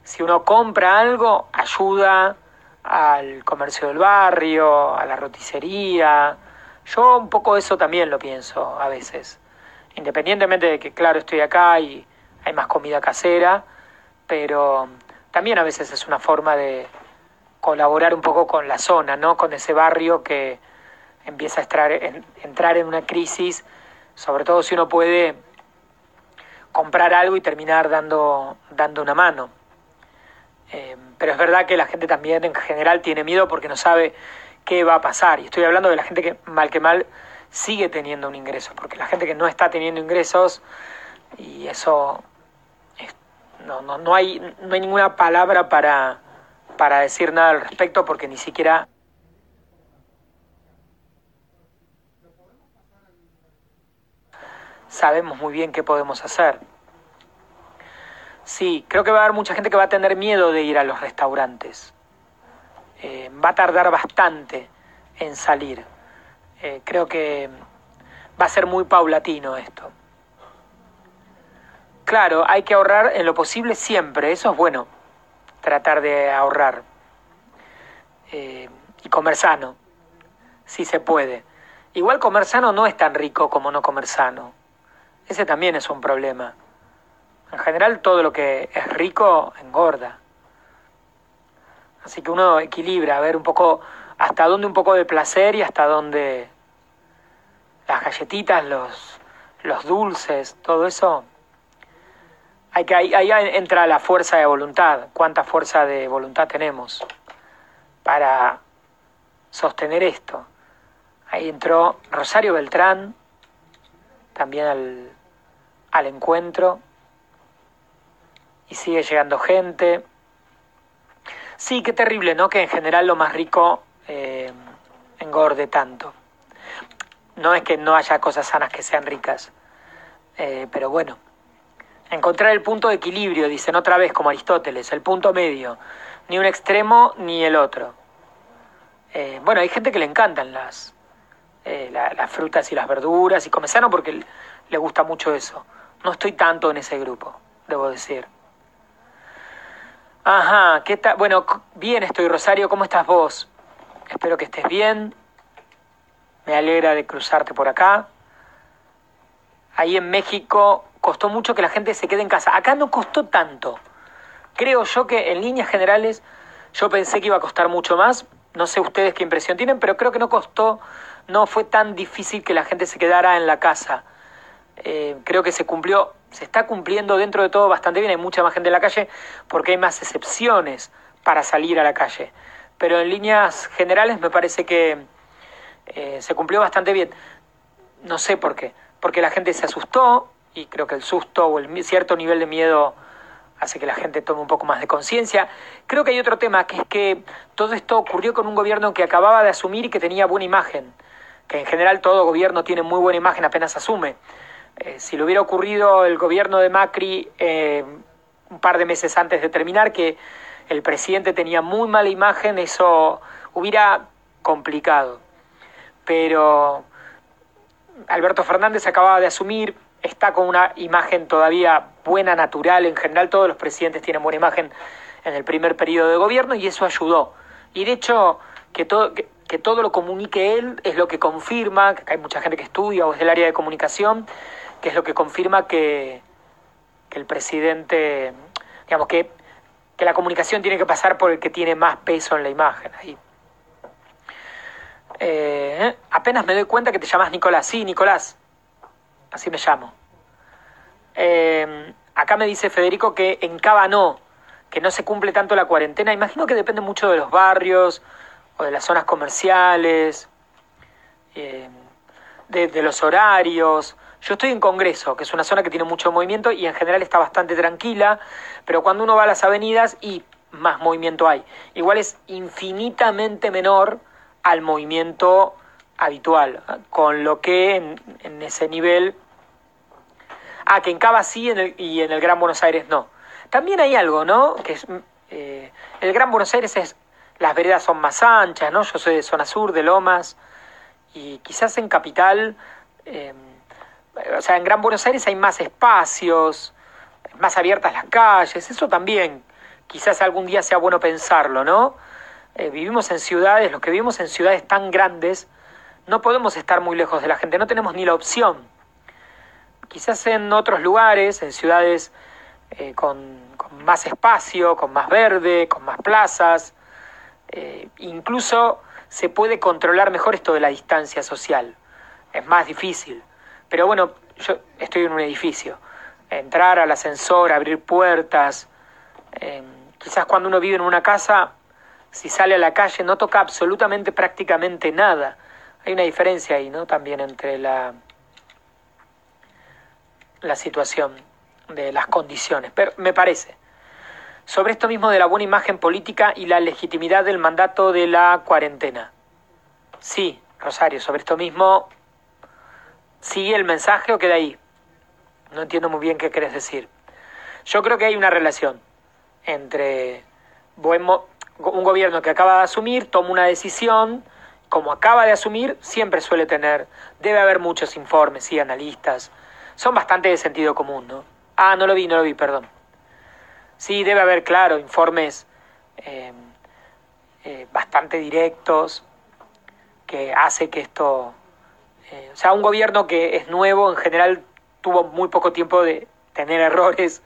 si uno compra algo, ayuda al comercio del barrio, a la roticería. Yo un poco eso también lo pienso a veces. Independientemente de que, claro, estoy acá y hay más comida casera, pero también a veces es una forma de colaborar un poco con la zona, ¿no? Con ese barrio que, empieza a entrar en una crisis, sobre todo si uno puede comprar algo y terminar dando, dando una mano. Eh, pero es verdad que la gente también en general tiene miedo porque no sabe qué va a pasar. Y estoy hablando de la gente que mal que mal sigue teniendo un ingreso, porque la gente que no está teniendo ingresos, y eso no, no, no, hay, no hay ninguna palabra para, para decir nada al respecto porque ni siquiera sabemos muy bien qué podemos hacer. Sí, creo que va a haber mucha gente que va a tener miedo de ir a los restaurantes. Eh, va a tardar bastante en salir. Eh, creo que va a ser muy paulatino esto. Claro, hay que ahorrar en lo posible siempre, eso es bueno, tratar de ahorrar. Eh, y comer sano, si se puede. Igual comer sano no es tan rico como no comer sano. Ese también es un problema. En general todo lo que es rico engorda. Así que uno equilibra, a ver un poco hasta dónde un poco de placer y hasta dónde las galletitas, los, los dulces, todo eso. Hay que, ahí, ahí entra la fuerza de voluntad. ¿Cuánta fuerza de voluntad tenemos para sostener esto? Ahí entró Rosario Beltrán, también al, al encuentro y sigue llegando gente. Sí, qué terrible, ¿no? Que en general lo más rico eh, engorde tanto. No es que no haya cosas sanas que sean ricas, eh, pero bueno, encontrar el punto de equilibrio, dicen otra vez como Aristóteles, el punto medio, ni un extremo ni el otro. Eh, bueno, hay gente que le encantan las, las frutas y las verduras y come sano porque le gusta mucho eso. No estoy tanto en ese grupo, debo decir. Ajá, ¿qué tal? Bueno, bien estoy, Rosario, ¿cómo estás vos? Espero que estés bien. Me alegra de cruzarte por acá. Ahí en México costó mucho que la gente se quede en casa. Acá no costó tanto. Creo yo que en líneas generales yo pensé que iba a costar mucho más. No sé ustedes qué impresión tienen, pero creo que no costó, no fue tan difícil que la gente se quedara en la casa. Eh, creo que se cumplió, se está cumpliendo dentro de todo bastante bien, hay mucha más gente en la calle porque hay más excepciones para salir a la calle. Pero en líneas generales me parece que eh, se cumplió bastante bien. No sé por qué, porque la gente se asustó y creo que el susto o el cierto nivel de miedo hace que la gente tome un poco más de conciencia. Creo que hay otro tema, que es que todo esto ocurrió con un gobierno que acababa de asumir y que tenía buena imagen. que en general todo gobierno tiene muy buena imagen apenas asume. Eh, si le hubiera ocurrido el gobierno de Macri eh, un par de meses antes de terminar que el presidente tenía muy mala imagen, eso hubiera complicado. Pero Alberto Fernández acababa de asumir, está con una imagen todavía buena, natural, en general todos los presidentes tienen buena imagen en el primer periodo de gobierno y eso ayudó. Y de hecho, que todo, que, todo lo comunique él es lo que confirma, que hay mucha gente que estudia o es del área de comunicación, que es lo que confirma que, que el presidente, digamos que, que la comunicación tiene que pasar por el que tiene más peso en la imagen. Ahí. Eh, apenas me doy cuenta que te llamas Nicolás. Sí, Nicolás. Así me llamo. Eh, acá me dice Federico que en Cava no, que no se cumple tanto la cuarentena. Imagino que depende mucho de los barrios o de las zonas comerciales, eh, de, los horarios. Yo estoy en Congreso, que es una zona que tiene mucho movimiento y en general está bastante tranquila, pero cuando uno va a las avenidas y más movimiento hay. Igual es infinitamente menor al movimiento habitual, con lo que en, ese nivel... Ah, que en Cava sí y en el Gran Buenos Aires no. También hay algo, ¿no? Que es, eh, el Gran Buenos Aires es... Las veredas son más anchas, ¿no? Yo soy de zona sur, de Lomas, y quizás en Capital... Em, o sea, en Gran Buenos Aires hay más espacios, más abiertas las calles, eso también quizás algún día sea bueno pensarlo, ¿no? Eh, vivimos en ciudades, los que vivimos en ciudades tan grandes, no podemos estar muy lejos de la gente, no tenemos ni la opción. Quizás en otros lugares, en ciudades eh, con, más espacio, con más verde, con más plazas, eh, incluso se puede controlar mejor esto de la distancia social. Es más difícil. Pero bueno, yo estoy en un edificio. Entrar al ascensor, abrir puertas. quizás cuando uno vive en una casa si sale a la calle no toca absolutamente prácticamente nada. Hay una diferencia ahí, ¿no? También entre la, la situación de las condiciones. Pero me parece. Sobre esto mismo de la buena imagen política y la legitimidad del mandato de la cuarentena. Sí, Rosario, sobre esto mismo, ¿sigue el mensaje o queda ahí? No entiendo muy bien qué querés decir. Yo creo que hay una relación entre buen, un gobierno que acaba de asumir toma una decisión, como acaba de asumir, siempre suele tener, debe haber muchos informes y analistas, son bastante de sentido común, ¿no? Ah, no lo vi, no lo vi, perdón. Sí, debe haber, claro, informes eh, eh, bastante directos que hace que esto... Eh, o sea, un gobierno que es nuevo en general tuvo muy poco tiempo de tener errores,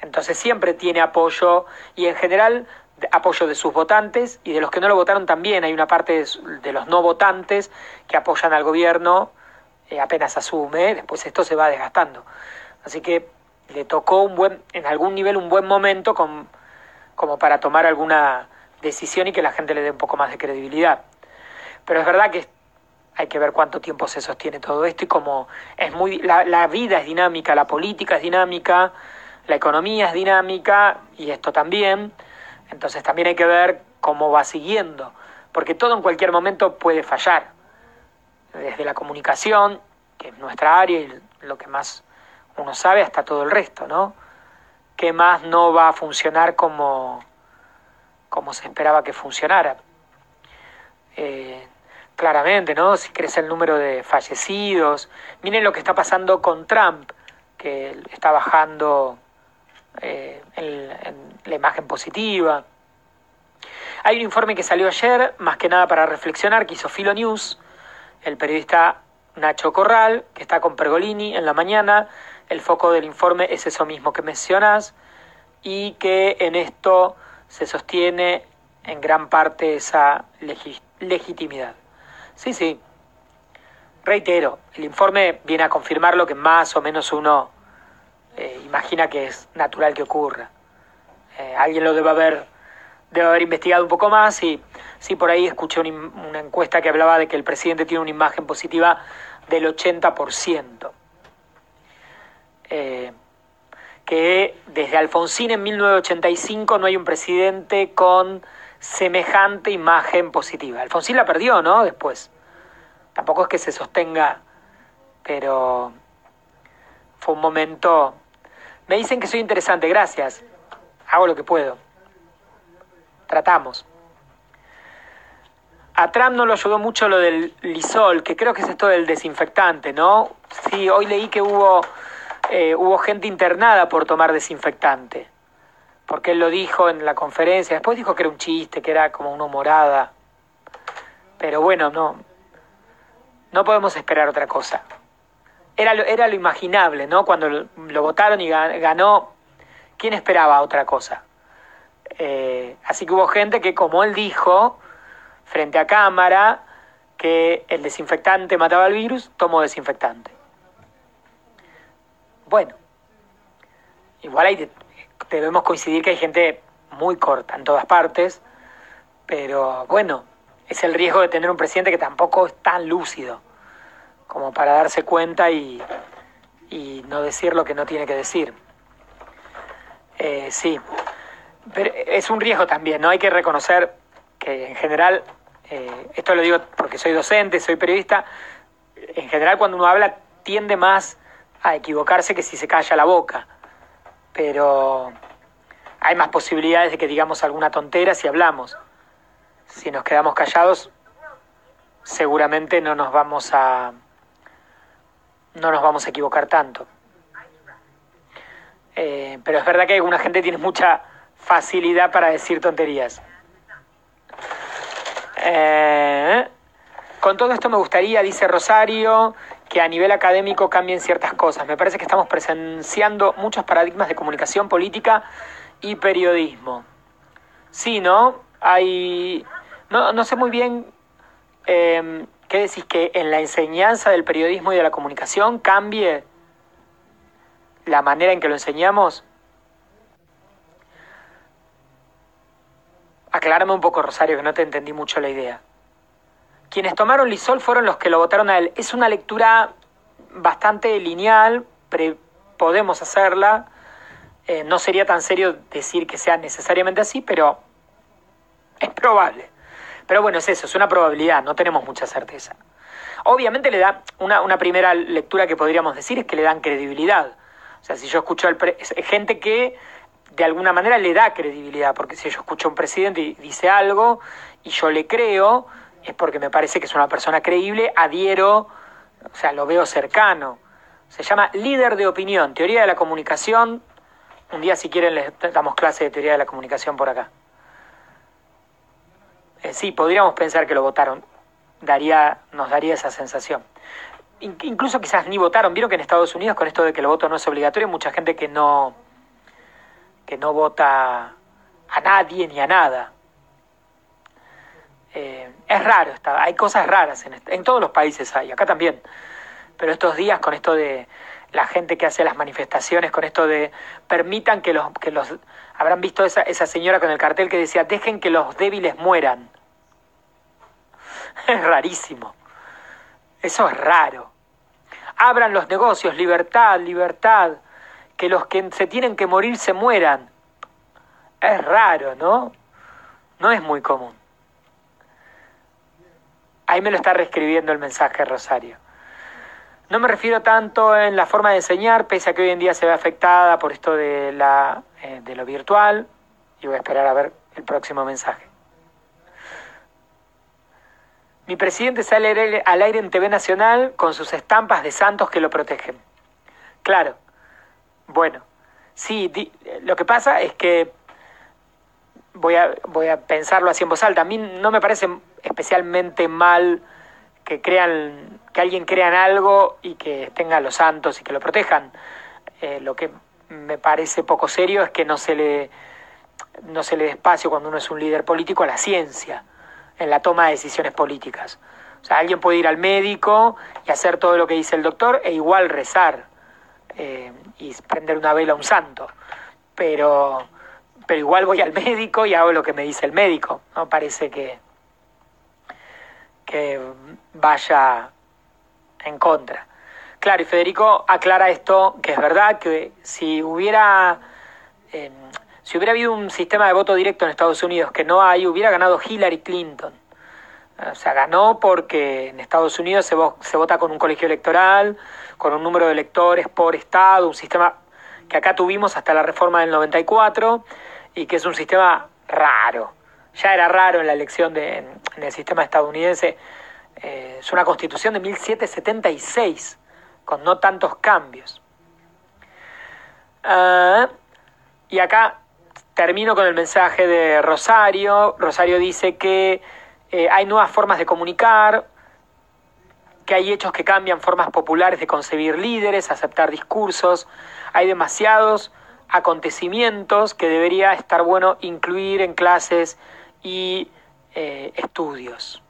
entonces siempre tiene apoyo y en general apoyo de sus votantes y de los que no lo votaron también. Hay una parte de, los no votantes que apoyan al gobierno eh, apenas asume, después esto se va desgastando. Así que le tocó un buen, en algún nivel un buen momento como para tomar alguna decisión y que la gente le dé un poco más de credibilidad. Pero es verdad que hay que ver cuánto tiempo se sostiene todo esto y como es muy la, la vida es dinámica, la política es dinámica, la economía es dinámica y esto también. Entonces también hay que ver cómo va siguiendo, porque todo en cualquier momento puede fallar. Desde la comunicación, que es nuestra área y lo que más uno sabe, hasta todo el resto, ¿no? ¿Qué más no va a funcionar como, como se esperaba que funcionara? Eh, claramente, ¿no? Si crece el número de fallecidos. Miren lo que está pasando con Trump, que está bajando eh, la imagen positiva. Hay un informe que salió ayer, más que nada para reflexionar, que hizo Filo News, el periodista Nacho Corral, que está con Pergolini en la mañana. El foco del informe es eso mismo que mencionas y que en esto se sostiene en gran parte esa legitimidad. Sí, sí. Reitero, el informe viene a confirmar lo que más o menos uno eh, imagina que es natural que ocurra. Eh, alguien lo debe haber, debe haber investigado un poco más y sí, por ahí escuché una, encuesta que hablaba de que el presidente tiene una imagen positiva del 80%. Eh, que desde Alfonsín en 1985 no hay un presidente con semejante imagen positiva. Alfonsín la perdió, ¿no? Después. Tampoco es que se sostenga, pero fue un momento... Me dicen que soy interesante, gracias. Hago lo que puedo. Tratamos. A Trump no lo ayudó mucho lo del lisol, que creo que es esto del desinfectante, ¿no? Sí, hoy leí que hubo, eh, hubo gente internada por tomar desinfectante, porque él lo dijo en la conferencia, después dijo que era un chiste, que era como una humorada, pero bueno, no, no podemos esperar otra cosa. Era lo, era lo imaginable, ¿no? Cuando lo, votaron y ganó, ¿quién esperaba otra cosa? Eh, así que hubo gente que, como él dijo, frente a cámara, que el desinfectante mataba el virus, tomó desinfectante. Bueno, igual hay, debemos coincidir que hay gente muy corta en todas partes, pero bueno, es el riesgo de tener un presidente que tampoco es tan lúcido como para darse cuenta y, y no decir lo que no tiene que decir. Eh, sí, pero es un riesgo también, ¿no? Hay que reconocer que en general, eh, esto lo digo porque soy docente, soy periodista, en general cuando uno habla tiende más a equivocarse que si se calla la boca, pero hay más posibilidades de que digamos alguna tontera si hablamos. Si nos quedamos callados, seguramente no nos vamos a no nos vamos a equivocar tanto. Eh, pero es verdad que alguna gente tiene mucha facilidad para decir tonterías. Eh, con todo esto me gustaría, dice Rosario, que a nivel académico cambien ciertas cosas. Me parece que estamos presenciando muchos paradigmas de comunicación política y periodismo. Sí, ¿no? Hay... No, no sé muy bien eh, qué decís que en la enseñanza del periodismo y de la comunicación cambie la manera en que lo enseñamos. Aclárame un poco, Rosario, que no te entendí mucho la idea. Quienes tomaron Lisol fueron los que lo votaron a él. Es una lectura bastante lineal, podemos hacerla. Eh, no sería tan serio decir que sea necesariamente así, pero es probable. Pero bueno, es eso, es una probabilidad, no tenemos mucha certeza. Obviamente le da una, una primera lectura que podríamos decir es que le dan credibilidad. O sea, si yo escucho al gente que de alguna manera le da credibilidad, porque si yo escucho a un presidente y dice algo y yo le creo, es porque me parece que es una persona creíble, adhiero, o sea, lo veo cercano. Se llama líder de opinión, teoría de la comunicación. Un día, si quieren, les damos clase de teoría de la comunicación por acá. Eh, sí, podríamos pensar que lo votaron. Daría, nos daría esa sensación. incluso quizás ni votaron. Vieron que en Estados Unidos, con esto de que el voto no es obligatorio, mucha gente que no, que no vota a nadie ni a nada. Eh, es raro, está, hay cosas raras en, en todos los países hay, acá también. Pero estos días con esto de la gente que hace las manifestaciones, con esto de permitan que los, que los habrán visto esa, esa señora con el cartel que decía dejen que los débiles mueran. (laughs) Es rarísimo. Eso es raro. Abran los negocios, libertad, libertad que los que se tienen que morir se mueran. Es raro, ¿no? No es muy común. Ahí me lo está reescribiendo el mensaje Rosario. No me refiero tanto en la forma de enseñar, pese a que hoy en día se ve afectada por esto de, la, eh, de lo virtual. Y voy a esperar a ver el próximo mensaje. Mi presidente sale al aire en TV Nacional con sus estampas de santos que lo protegen. Claro, bueno, sí, lo que pasa es que voy a, voy a pensarlo así en voz alta. A mí no me parece especialmente mal que crean, que alguien crea en algo y que tenga los santos y que lo protejan. Eh, lo que me parece poco serio es que no se le no se le dé espacio cuando uno es un líder político a la ciencia en la toma de decisiones políticas. O sea, alguien puede ir al médico y hacer todo lo que dice el doctor e igual rezar. Eh, y prender una vela a un santo. Pero, pero igual voy al médico y hago lo que me dice el médico. No parece que, que vaya en contra. Claro, y Federico aclara esto, que es verdad, que si hubiera, em, si hubiera habido un sistema de voto directo en Estados Unidos que no hay, hubiera ganado Hillary Clinton. O sea, ganó porque en Estados Unidos se, se vota con un colegio electoral, con un número de electores por estado, un sistema que acá tuvimos hasta la reforma del 94 y que es un sistema raro. Ya era raro en la elección de, en el sistema estadounidense. Eh, es una constitución de 1776, con no tantos cambios. Ah, y acá termino con el mensaje de Rosario. Rosario dice que eh, hay nuevas formas de comunicar, que hay hechos que cambian formas populares de concebir líderes, aceptar discursos, hay demasiados acontecimientos que debería estar bueno incluir en clases y eh, estudios.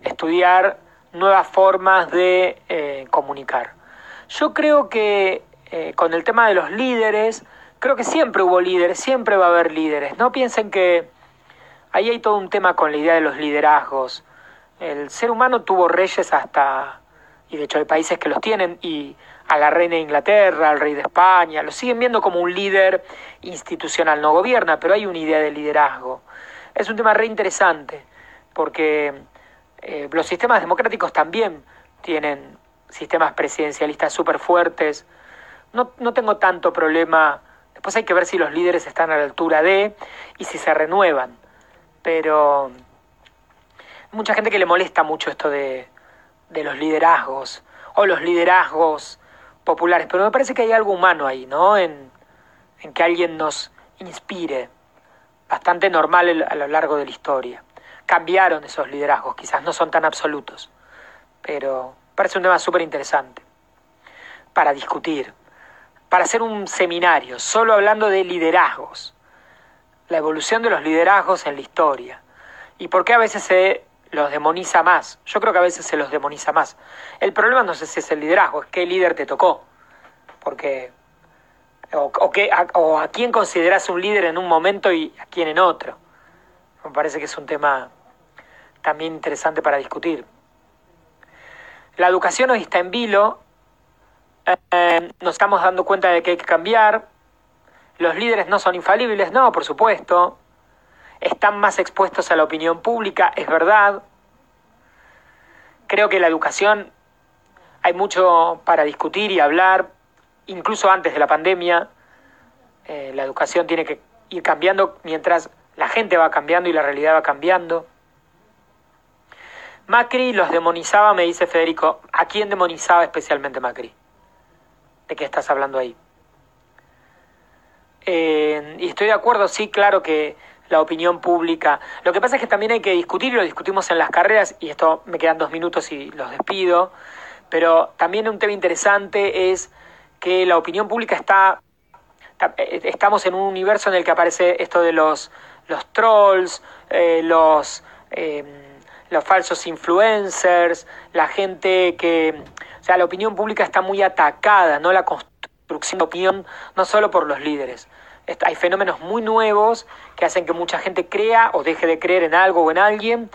Estudiar nuevas formas de eh, comunicar. Yo creo que con el tema de los líderes, creo que siempre hubo líderes, siempre va a haber líderes. No piensen que Ahí hay todo un tema con la idea de los liderazgos. El ser humano tuvo reyes hasta, y de hecho hay países que los tienen, y a la reina de Inglaterra, al rey de España, lo siguen viendo como un líder institucional, no gobierna, pero hay una idea de liderazgo. Es un tema re interesante, porque eh, los sistemas democráticos también tienen sistemas presidencialistas súper fuertes. No, no tengo tanto problema. Después hay que ver si los líderes están a la altura de y si se renuevan pero mucha gente que le molesta mucho esto de, los liderazgos o los liderazgos populares, pero me parece que hay algo humano ahí, ¿no? En, que alguien nos inspire, bastante normal a lo largo de la historia. Cambiaron esos liderazgos, quizás no son tan absolutos, pero parece un tema súper interesante para discutir, para hacer un seminario, solo hablando de liderazgos la evolución de los liderazgos en la historia y por qué a veces se los demoniza más. Yo creo que a veces se los demoniza más. El problema no sé si es el liderazgo, es qué líder te tocó. Porque o, o, a, quién consideras un líder en un momento y a quién en otro. Me parece que es un tema también interesante para discutir. La educación hoy está en vilo, eh, nos estamos dando cuenta de que hay que cambiar, los líderes no son infalibles, no, por supuesto. Están más expuestos a la opinión pública, es verdad. Creo que la educación hay mucho para discutir y hablar, incluso antes de la pandemia. Eh, la educación tiene que ir cambiando mientras la gente va cambiando y la realidad va cambiando. Macri los demonizaba, me dice Federico. ¿A quién demonizaba especialmente Macri? ¿De qué estás hablando ahí? Eh, y estoy de acuerdo, sí, claro que la opinión pública. Lo que pasa es que también hay que discutir, y lo discutimos en las carreras, y esto me quedan dos minutos y los despido, pero también un tema interesante es que la opinión pública está, eh, estamos en un universo en el que aparece esto de los, los trolls, eh, los, em, los falsos influencers, la gente que, o sea, la opinión pública está muy atacada, ¿no? La construcción de opinión, no solo por los líderes, hay fenómenos muy nuevos que hacen que mucha gente crea o deje de creer en algo o en alguien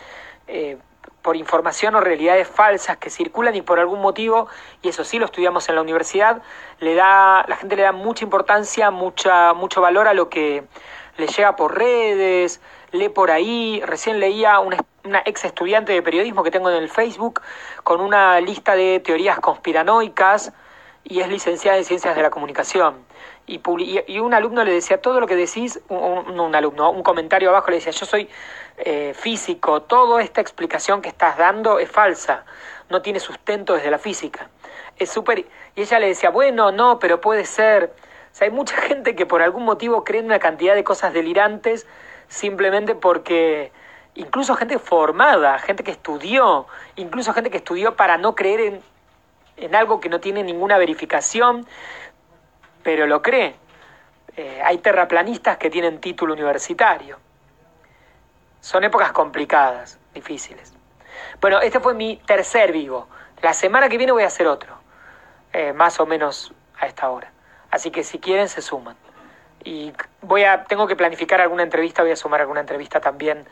eh, por información o realidades falsas que circulan y por algún motivo, y eso sí lo estudiamos en la universidad, le da, la gente le da mucha importancia, mucha, mucho valor a lo que le llega por redes, lee por ahí. Recién leía una, una ex estudiante de periodismo que tengo en el Facebook con una lista de teorías conspiranoicas y es licenciada en Ciencias de la Comunicación y, un alumno le decía, todo lo que decís, un, un alumno, un comentario abajo le decía, yo soy eh, físico, toda esta explicación que estás dando es falsa, no tiene sustento desde la física. Es súper... Y ella le decía, bueno, no, pero puede ser. O sea, hay mucha (laughs) gente que por algún motivo cree en una cantidad de cosas delirantes simplemente porque incluso gente formada, gente que estudió, incluso gente que estudió para no creer en, en algo que no tiene ninguna verificación, pero lo cree. Eh, hay terraplanistas que tienen título universitario. Son épocas complicadas, difíciles. Bueno, este fue mi tercer vivo. La semana que viene voy a hacer otro, eh, más o menos a esta hora. Así que si quieren se suman. Y voy a, tengo que planificar alguna entrevista, voy a sumar alguna entrevista también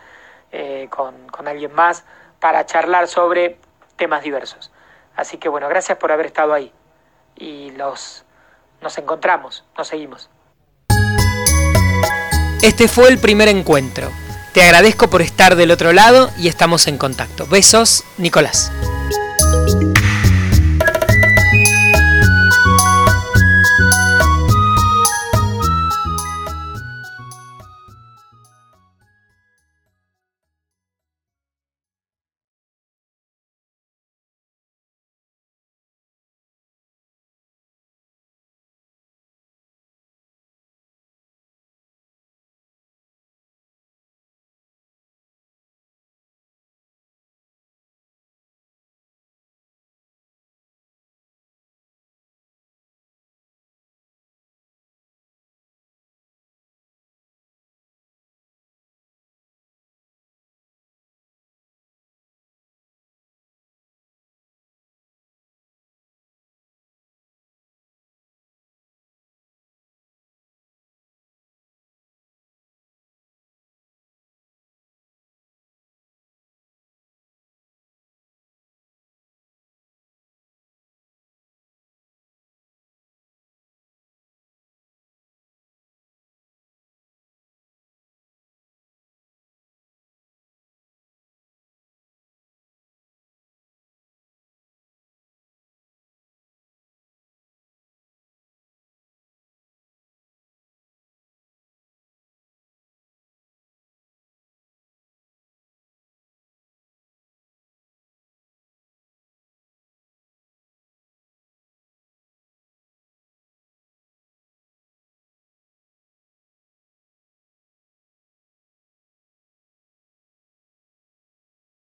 eh, con, con alguien más para charlar sobre temas diversos. Así que bueno, gracias por haber estado ahí. Y los nos encontramos, nos seguimos. Este fue el primer encuentro. Te agradezco por estar del otro lado y estamos en contacto. Besos, Nicolás.